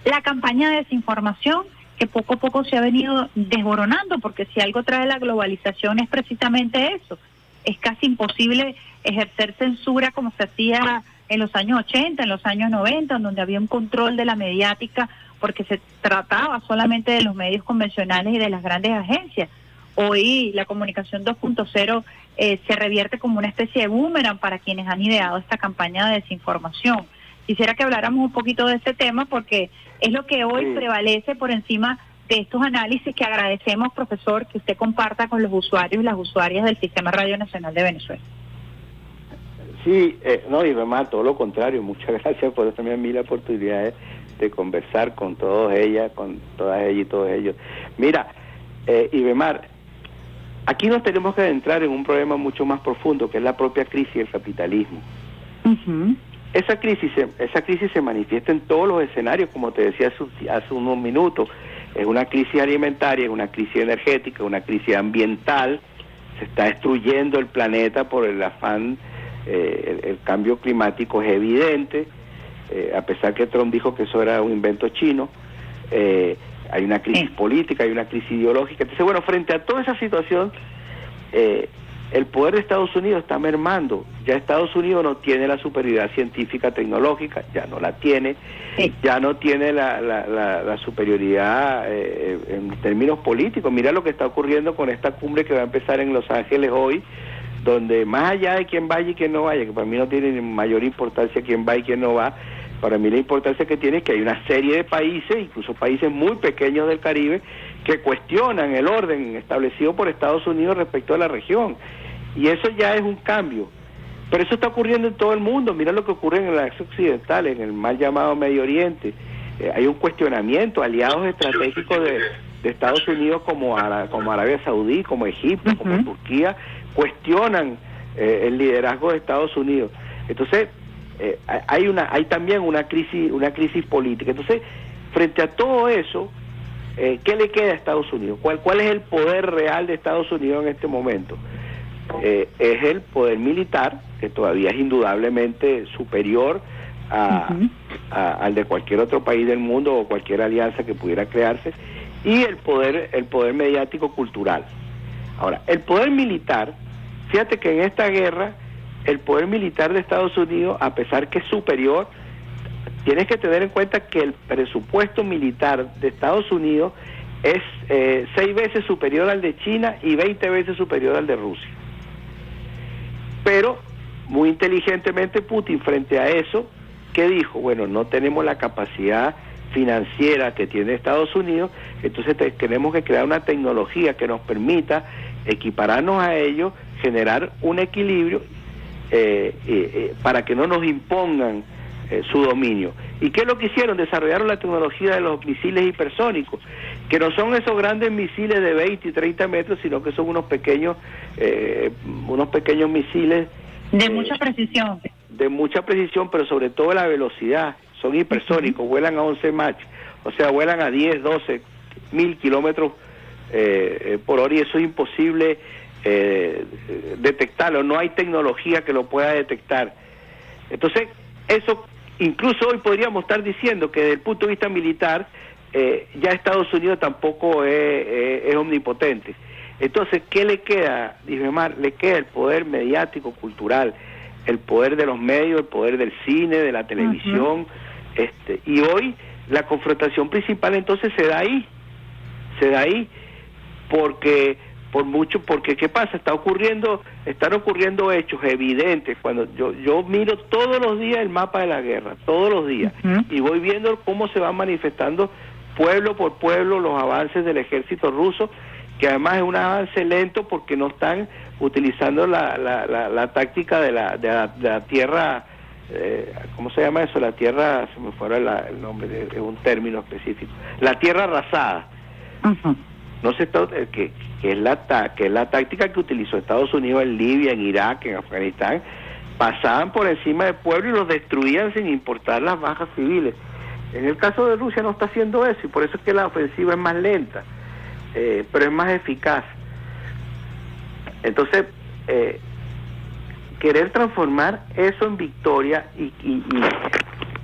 la campaña de desinformación que poco a poco se ha venido desboronando, porque si algo trae la globalización es precisamente eso. Es casi imposible ejercer censura como se hacía en los años 80, en los años 90, en donde había un control de la mediática, porque se trataba solamente de los medios convencionales y de las grandes agencias. Hoy la comunicación 2.0 eh, se revierte como una especie de boomerang para quienes han ideado esta campaña de desinformación. Quisiera que habláramos un poquito de este tema porque es lo que hoy prevalece por encima de estos análisis que agradecemos, profesor, que usted comparta con los usuarios y las usuarias del Sistema Radio Nacional de Venezuela. Sí, eh, no, y además todo lo contrario. Muchas gracias por darme a mí la oportunidad de, conversar con todos ellas, con todas ellas y todos ellos. Mira, eh, Ibemar, aquí nos tenemos que adentrar en un problema mucho más profundo, que es la propia crisis del capitalismo. Esa crisis, se, esa crisis se manifiesta en todos los escenarios, como te decía hace, hace unos minutos. Es una crisis alimentaria, es una crisis energética, una crisis ambiental. Se está destruyendo el planeta por el afán, eh, el, el cambio climático es evidente, eh, a pesar que Trump dijo que eso era un invento chino. Eh, hay una crisis política, hay una crisis ideológica. Entonces, bueno, frente a toda esa situación, eh, el poder de Estados Unidos está mermando. Ya Estados Unidos no tiene la superioridad científica tecnológica, ya no la tiene, ya no tiene la, la, la, la superioridad eh, en términos políticos. Mira lo que está ocurriendo con esta cumbre que va a empezar en Los Ángeles hoy, donde más allá de quién vaya y quién no vaya, que para mí no tiene mayor importancia quién va y quién no va, para mí la importancia que tiene es que hay una serie de países, incluso países muy pequeños del Caribe, que cuestionan el orden establecido por Estados Unidos respecto a la región. Y eso ya es un cambio. Pero eso está ocurriendo en todo el mundo. Mira lo que ocurre en el asia occidental, en el mal llamado Medio Oriente. Eh, hay un cuestionamiento, aliados estratégicos de, de Estados Unidos como, Ara- como Arabia Saudí, como Egipto, como Turquía, cuestionan eh, el liderazgo de Estados Unidos. Entonces, eh, hay una hay también una crisis una crisis política. Entonces frente a todo eso eh, qué le queda a Estados Unidos cuál cuál es el poder real de Estados Unidos en este momento Eh, es el poder militar que todavía es indudablemente superior a- a- al de cualquier otro país del mundo o cualquier alianza que pudiera crearse y el poder el poder mediático cultural. Ahora el poder militar fíjate que en esta guerra el poder militar de Estados Unidos, a pesar que es superior, tienes que tener en cuenta que el presupuesto militar de Estados Unidos es eh, seis veces superior al de China y 20 veces superior al de Rusia. Pero, muy inteligentemente Putin frente a eso, ¿qué dijo? Bueno, no tenemos la capacidad financiera que tiene Estados Unidos, entonces te- tenemos que crear una tecnología que nos permita equipararnos a ellos, generar un equilibrio eh, eh, eh, para que no nos impongan eh, su dominio. ¿Y qué es lo que hicieron? Desarrollaron la tecnología de los misiles hipersónicos, que no son esos grandes misiles de 20 y 30 metros, sino que son unos pequeños, eh, unos pequeños misiles De mucha precisión. de mucha precisión, pero sobre todo la velocidad. Son hipersónicos, vuelan a 11 Mach, o sea, vuelan a 10, 12 mil kilómetros por hora y eso es imposible eh, detectarlo. No hay tecnología que lo pueda detectar. Entonces, eso incluso hoy podríamos estar diciendo que desde el punto de vista militar, eh, ya Estados Unidos tampoco es, es- es omnipotente. Entonces, ¿qué le queda, Mar? Le queda el poder mediático, cultural, el poder de los medios, el poder del cine, de la televisión. este Y hoy la confrontación principal entonces se da ahí, se da ahí, porque por mucho, porque qué pasa, está ocurriendo, están ocurriendo hechos evidentes. Cuando yo yo miro todos los días el mapa de la guerra, todos los días, y voy viendo cómo se van manifestando pueblo por pueblo los avances del ejército ruso, que además es un avance lento porque no están utilizando la, la, la, la táctica de la, de la, de la tierra, eh, ¿cómo se llama eso? La tierra, se me fuera la- el nombre de un término específico, la tierra arrasada no se eh, que, que es la que es la táctica que utilizó Estados Unidos en Libia, en Irak, en Afganistán, pasaban por encima del pueblo y los destruían sin importar las bajas civiles. En el caso de Rusia no está haciendo eso y por eso es que la ofensiva es más lenta, eh, pero es más eficaz. Entonces, eh, querer transformar eso en victoria y- y-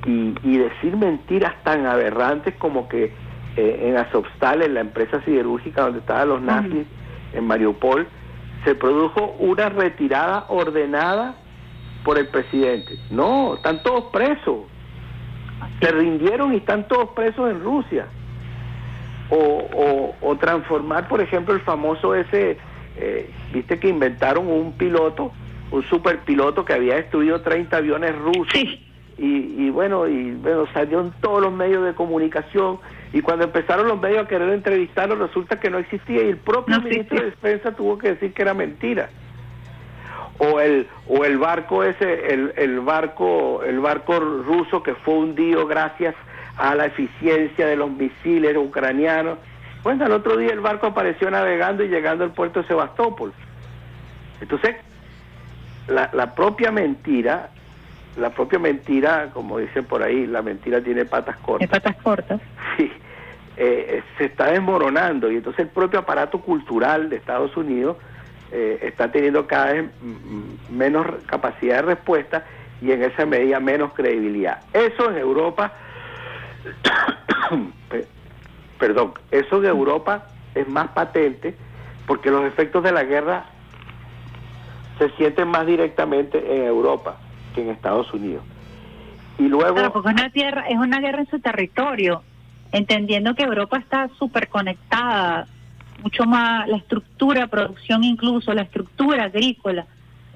y, y decir mentiras tan aberrantes como que eh, en Azovstal, en la empresa siderúrgica donde estaban los nazis, en Mariupol, se produjo una retirada ordenada por el presidente. No, están todos presos. Se rindieron y están todos presos en Rusia. O, o, o transformar, por ejemplo, el famoso ese, eh, viste que inventaron un piloto, un superpiloto que había destruido 30 aviones rusos. Y, y bueno, y bueno, salió en todos los medios de comunicación. Y cuando empezaron los medios a querer entrevistarlo, resulta que no existía. Y el propio ministro de Defensa tuvo que decir que era mentira. O el o el barco ese el, el barco el barco ruso que fue hundido gracias a la eficiencia de los misiles ucranianos. Bueno al otro día el barco apareció navegando y llegando al puerto de Sebastopol. Entonces la, la propia mentira la propia mentira como dicen por ahí la mentira tiene patas cortas. Patas cortas. Sí eh, se está desmoronando y entonces el propio aparato cultural de Estados Unidos eh, está teniendo cada vez menos capacidad de respuesta y en esa medida menos credibilidad. Eso en Europa, pe- perdón, eso en Europa es más patente porque los efectos de la guerra se sienten más directamente en Europa que en Estados Unidos. Y luego... Porque es una tierra, es una guerra en su territorio, entendiendo que Europa está súper conectada, mucho más la estructura de producción incluso, la estructura agrícola,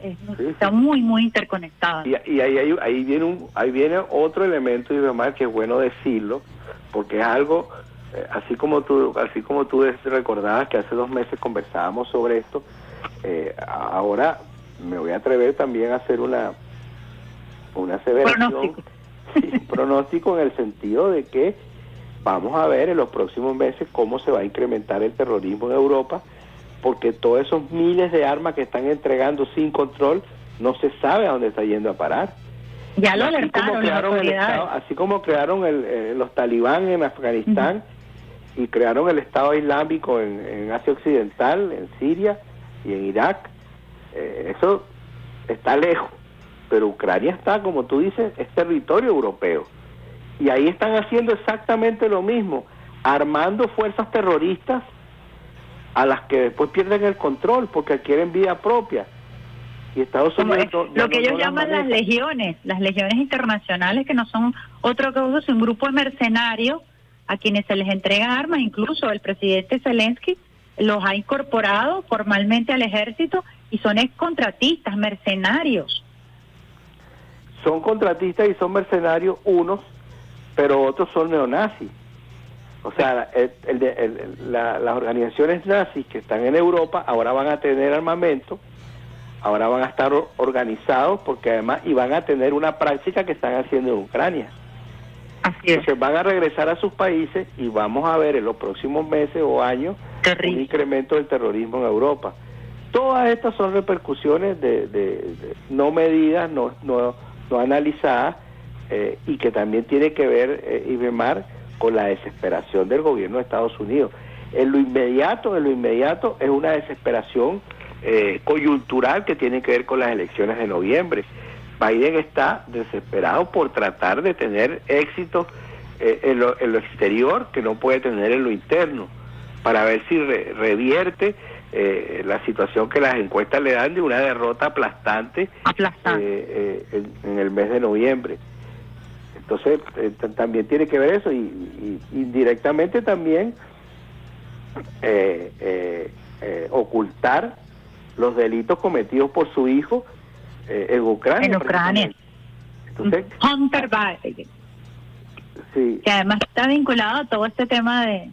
es- está muy, muy interconectada. Y, y ahí, ahí, ahí viene un, ahí viene otro elemento y demás que es bueno decirlo, porque es algo, eh, así como tú, así como tú recordabas que hace dos meses conversábamos sobre esto, eh, ahora me voy a atrever también a hacer una una aseveración, Pronóstico. sí, un pronóstico en el sentido de que vamos a ver en los próximos meses cómo se va a incrementar el terrorismo en Europa, porque todos esos miles de armas que están entregando sin control no se sabe a dónde está yendo a parar. Ya lo Así como alertaron las crearon el autoridades. Estado- así como crearon el, eh, los talibán en Afganistán y crearon el Estado Islámico en, en Asia Occidental, en Siria y en Irak, eh, eso está lejos. Pero Ucrania está, como tú dices, es territorio europeo. Y ahí están haciendo exactamente lo mismo, armando fuerzas terroristas a las que después pierden el control porque adquieren vida propia. Y Estados Unidos es no- ya lo que no- ellos llaman las legiones, las legiones internacionales que no son otra cosa sino un grupo de mercenarios a quienes se les entrega armas, incluso el presidente Zelensky los ha incorporado formalmente al ejército y son ex contratistas, mercenarios. son contratistas y son mercenarios unos, pero otros son neonazis. O sea, el- el el- la- las organizaciones nazis que están en Europa ahora van a tener armamento, ahora van a estar organizados porque además y van a tener una práctica que están haciendo en Ucrania. Entonces van a regresar a sus países y vamos a ver en los próximos meses o años un incremento del terrorismo en Europa. Todas estas son repercusiones de, de- de no medidas, no, no, no analizadas eh, y que también tiene que ver, eh, Ibemar, con la desesperación del gobierno de Estados Unidos. En lo inmediato, en lo inmediato es una desesperación eh, coyuntural que tiene que ver con las elecciones de noviembre. Biden está desesperado por tratar de tener éxito eh, en, lo, en lo exterior que no puede tener en lo interno, para ver si re- revierte eh, la situación que las encuestas le dan de una derrota aplastante, eh, eh, en, en el mes de noviembre. Entonces, eh, también tiene que ver eso y, y- indirectamente también eh, eh, eh, ocultar los delitos cometidos por su hijo en Ucrania. En Ucrania. Entonces, Hunter Biden, sí, que además está vinculado a todo este tema de,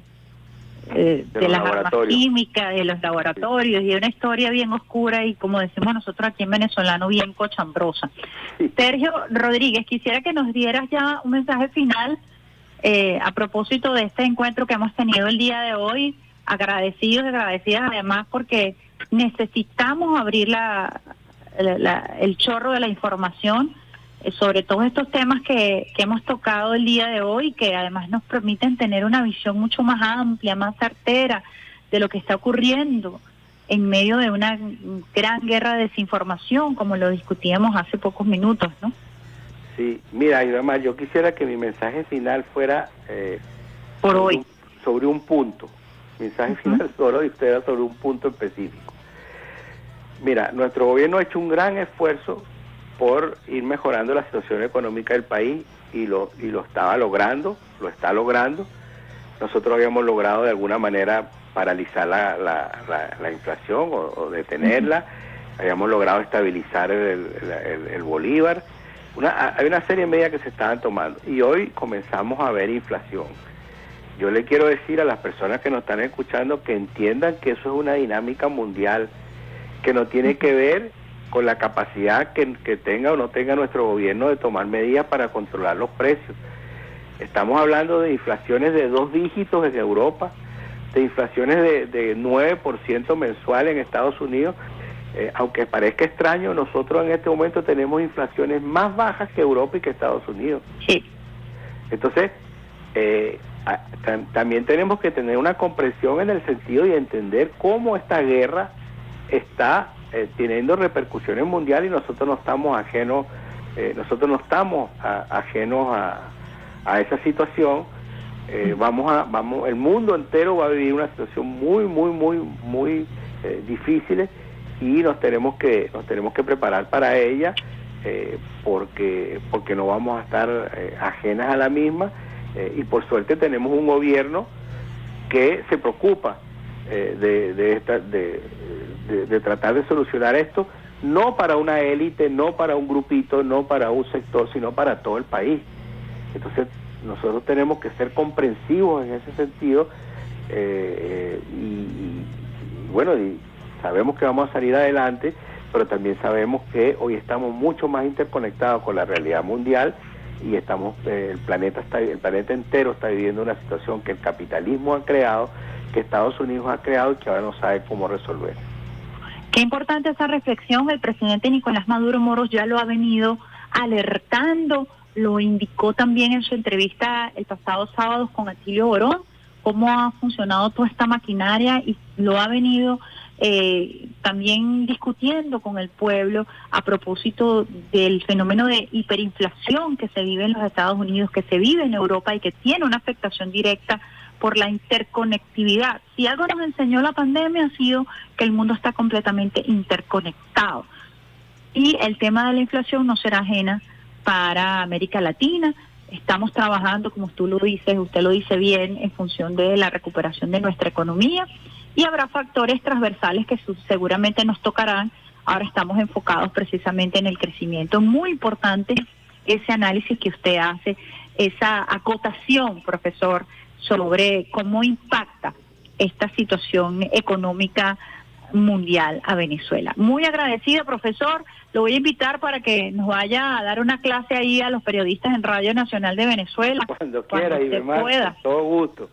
eh, De las armas químicas, de los laboratorios, y una historia bien oscura y como decimos nosotros aquí en venezolano, bien cochambrosa. Sergio Rodríguez, quisiera que nos dieras ya un mensaje final eh, a propósito de este encuentro que hemos tenido el día de hoy, agradecidos y agradecidas además porque necesitamos abrir la, la- la- el chorro de la información sobre todos estos temas que, que hemos tocado el día de hoy, que además nos permiten tener una visión mucho más amplia, más certera de lo que está ocurriendo en medio de una gran guerra de desinformación, como lo discutíamos hace pocos minutos, ¿no? Sí, mira, y además yo quisiera que mi mensaje final fuera eh, por sobre hoy un- sobre un punto. Mensaje final solo y usted era sobre un punto específico. Mira, nuestro gobierno ha hecho un gran esfuerzo por ir mejorando la situación económica del país y lo, y lo estaba logrando, lo está logrando. Nosotros habíamos logrado de alguna manera paralizar la, la, la- la inflación o, o detenerla, habíamos logrado estabilizar el, el- el- el bolívar. Una, hay una serie de medidas que se estaban tomando y hoy comenzamos a ver inflación. Yo le quiero decir a las personas que nos están escuchando que entiendan que eso es una dinámica mundial, que no tiene que ver con la capacidad que, que tenga o no tenga nuestro gobierno de tomar medidas para controlar los precios. Estamos hablando de inflaciones de dos dígitos en Europa, de inflaciones de, de 9% mensual en Estados Unidos. Eh, aunque parezca extraño, nosotros en este momento tenemos inflaciones más bajas que Europa y que Estados Unidos. Entonces, eh, también tenemos que tener una comprensión en el sentido de entender cómo esta guerra está eh, teniendo repercusiones mundiales y nosotros no estamos ajenos, eh, nosotros no estamos a- ajenos a, a esa situación. Eh, vamos a, vamos, el mundo entero va a vivir una situación muy, muy, muy, muy eh, difícil y nos tenemos que, nos tenemos que preparar para ella porque, porque no vamos a estar ajenas a la misma y por suerte tenemos un gobierno que se preocupa eh, de, de, esta, de, de- tratar de solucionar esto, no para una élite, no para un grupito, no para un sector, sino para todo el país. Entonces, nosotros tenemos que ser comprensivos en ese sentido eh, eh, y, bueno, sabemos que vamos a salir adelante, pero también sabemos que hoy estamos mucho más interconectados con la realidad mundial y estamos eh, el planeta está el planeta entero está viviendo una situación que el capitalismo ha creado, que Estados Unidos ha creado y que ahora no sabe cómo resolver. Qué importante esa reflexión. El presidente Nicolás Maduro Moros ya lo ha venido alertando, lo indicó también en su entrevista el pasado sábado con Atilio Borón, cómo ha funcionado toda esta maquinaria y lo ha venido eh, también discutiendo con el pueblo a propósito del fenómeno de hiperinflación que se vive en los Estados Unidos, que se vive en Europa y que tiene una afectación directa por la interconectividad. Si algo nos enseñó la pandemia ha sido que el mundo está completamente interconectado. Y el tema de la inflación no será ajena para América Latina. Estamos trabajando, como tú lo dices, usted lo dice bien, en función de la recuperación de nuestra economía y habrá factores transversales que seguramente nos tocarán. Ahora estamos enfocados precisamente en el crecimiento. Muy importante ese análisis que usted hace, esa acotación, profesor, sobre cómo impacta esta situación económica mundial a Venezuela. Muy agradecida, profesor. Lo voy a invitar para que nos vaya a dar una clase ahí a los periodistas en Radio Nacional de Venezuela. Cuando quiera y pueda. todo gusto.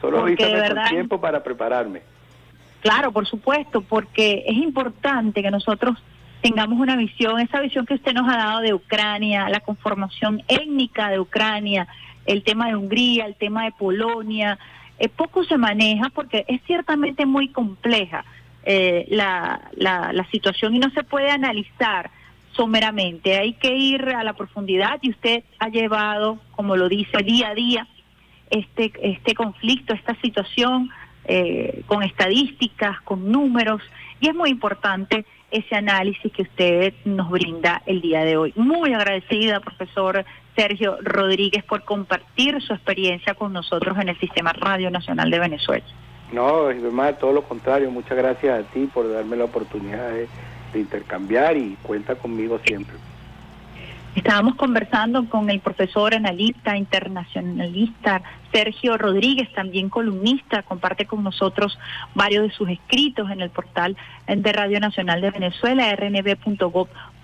Solo Porque de con verdad- tiempo para prepararme. Claro, por supuesto, porque es importante que nosotros tengamos una visión, esa visión que usted nos ha dado de Ucrania, la conformación étnica de Ucrania, el tema de Hungría, el tema de Polonia, eh, poco se maneja porque es ciertamente muy compleja eh, la, la, la situación y no se puede analizar someramente, hay que ir a la profundidad y usted ha llevado, como lo dice, día a día este, este conflicto, esta situación eh, con estadísticas, con números, y es muy importante ese análisis que usted nos brinda el día de hoy. Muy agradecida, profesor Sergio Rodríguez, por compartir su experiencia con nosotros en el Sistema Radio Nacional de Venezuela. No, es más, todo lo contrario. Muchas gracias a ti por darme la oportunidad de, de intercambiar y cuenta conmigo siempre. Estábamos conversando con el profesor analista internacionalista Sergio Rodríguez, también columnista, comparte con nosotros varios de sus escritos en el portal de Radio Nacional de Venezuela,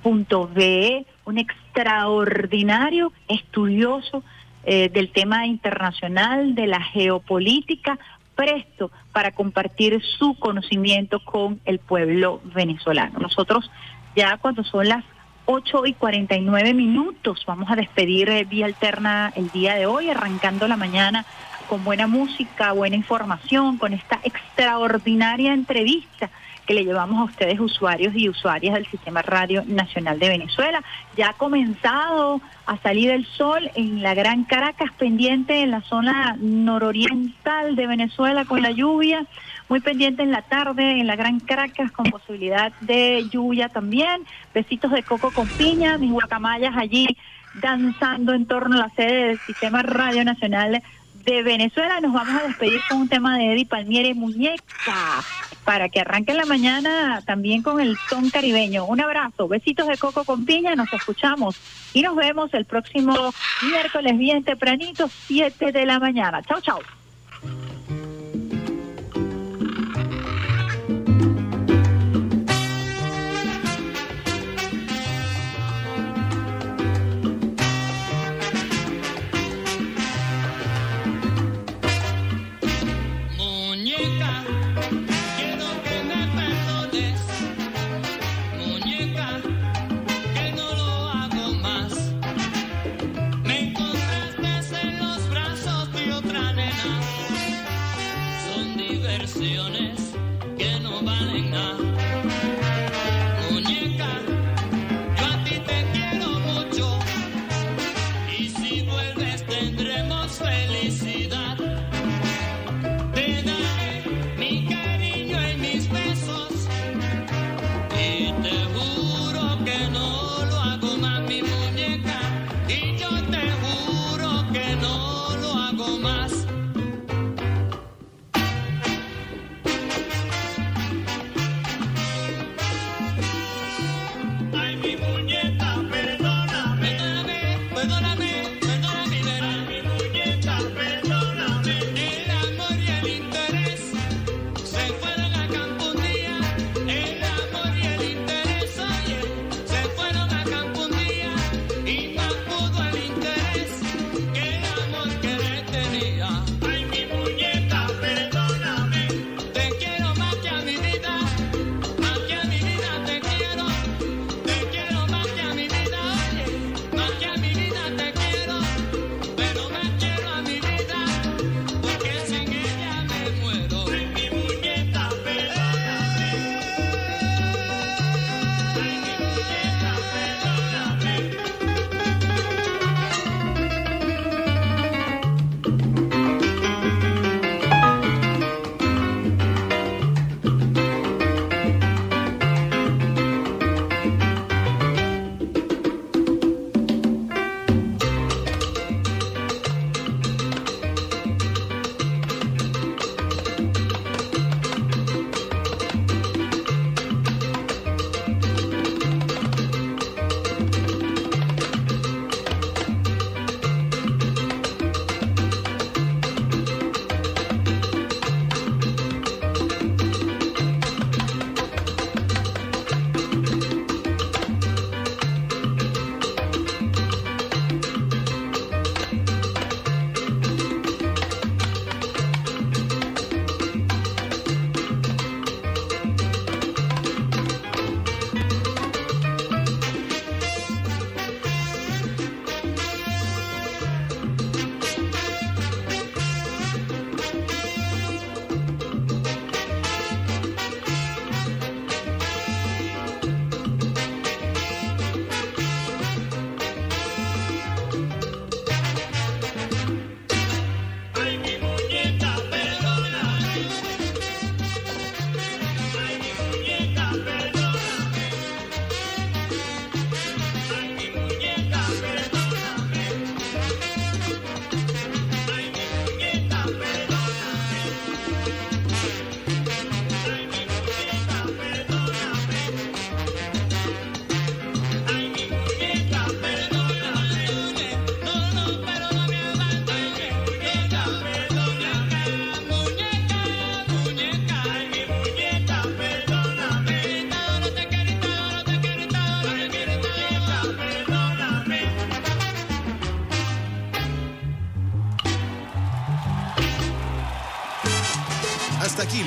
rnb.gov.be, un extraordinario estudioso eh, del tema internacional, de la geopolítica, presto para compartir su conocimiento con el pueblo venezolano. Nosotros ya cuando son las 8 y 49 minutos. Vamos a despedir eh, vía alterna el día de hoy, arrancando la mañana con buena música, buena información, con esta extraordinaria entrevista que le llevamos a ustedes usuarios y usuarias del Sistema Radio Nacional de Venezuela. Ya ha comenzado a salir el sol en la Gran Caracas, pendiente en la zona nororiental de Venezuela con la lluvia, muy pendiente en la tarde en la Gran Caracas con posibilidad de lluvia también. Besitos de coco con piña, mis guacamayas allí danzando en torno a la sede del Sistema Radio Nacional de Venezuela. Nos vamos a despedir con un tema de Eddie Palmieri, Muñeca, para que arranque la mañana también con el son caribeño. Un abrazo, besitos de coco con piña, nos escuchamos y nos vemos el próximo miércoles bien tempranito, 7 de la mañana. Chao, chao. canciones.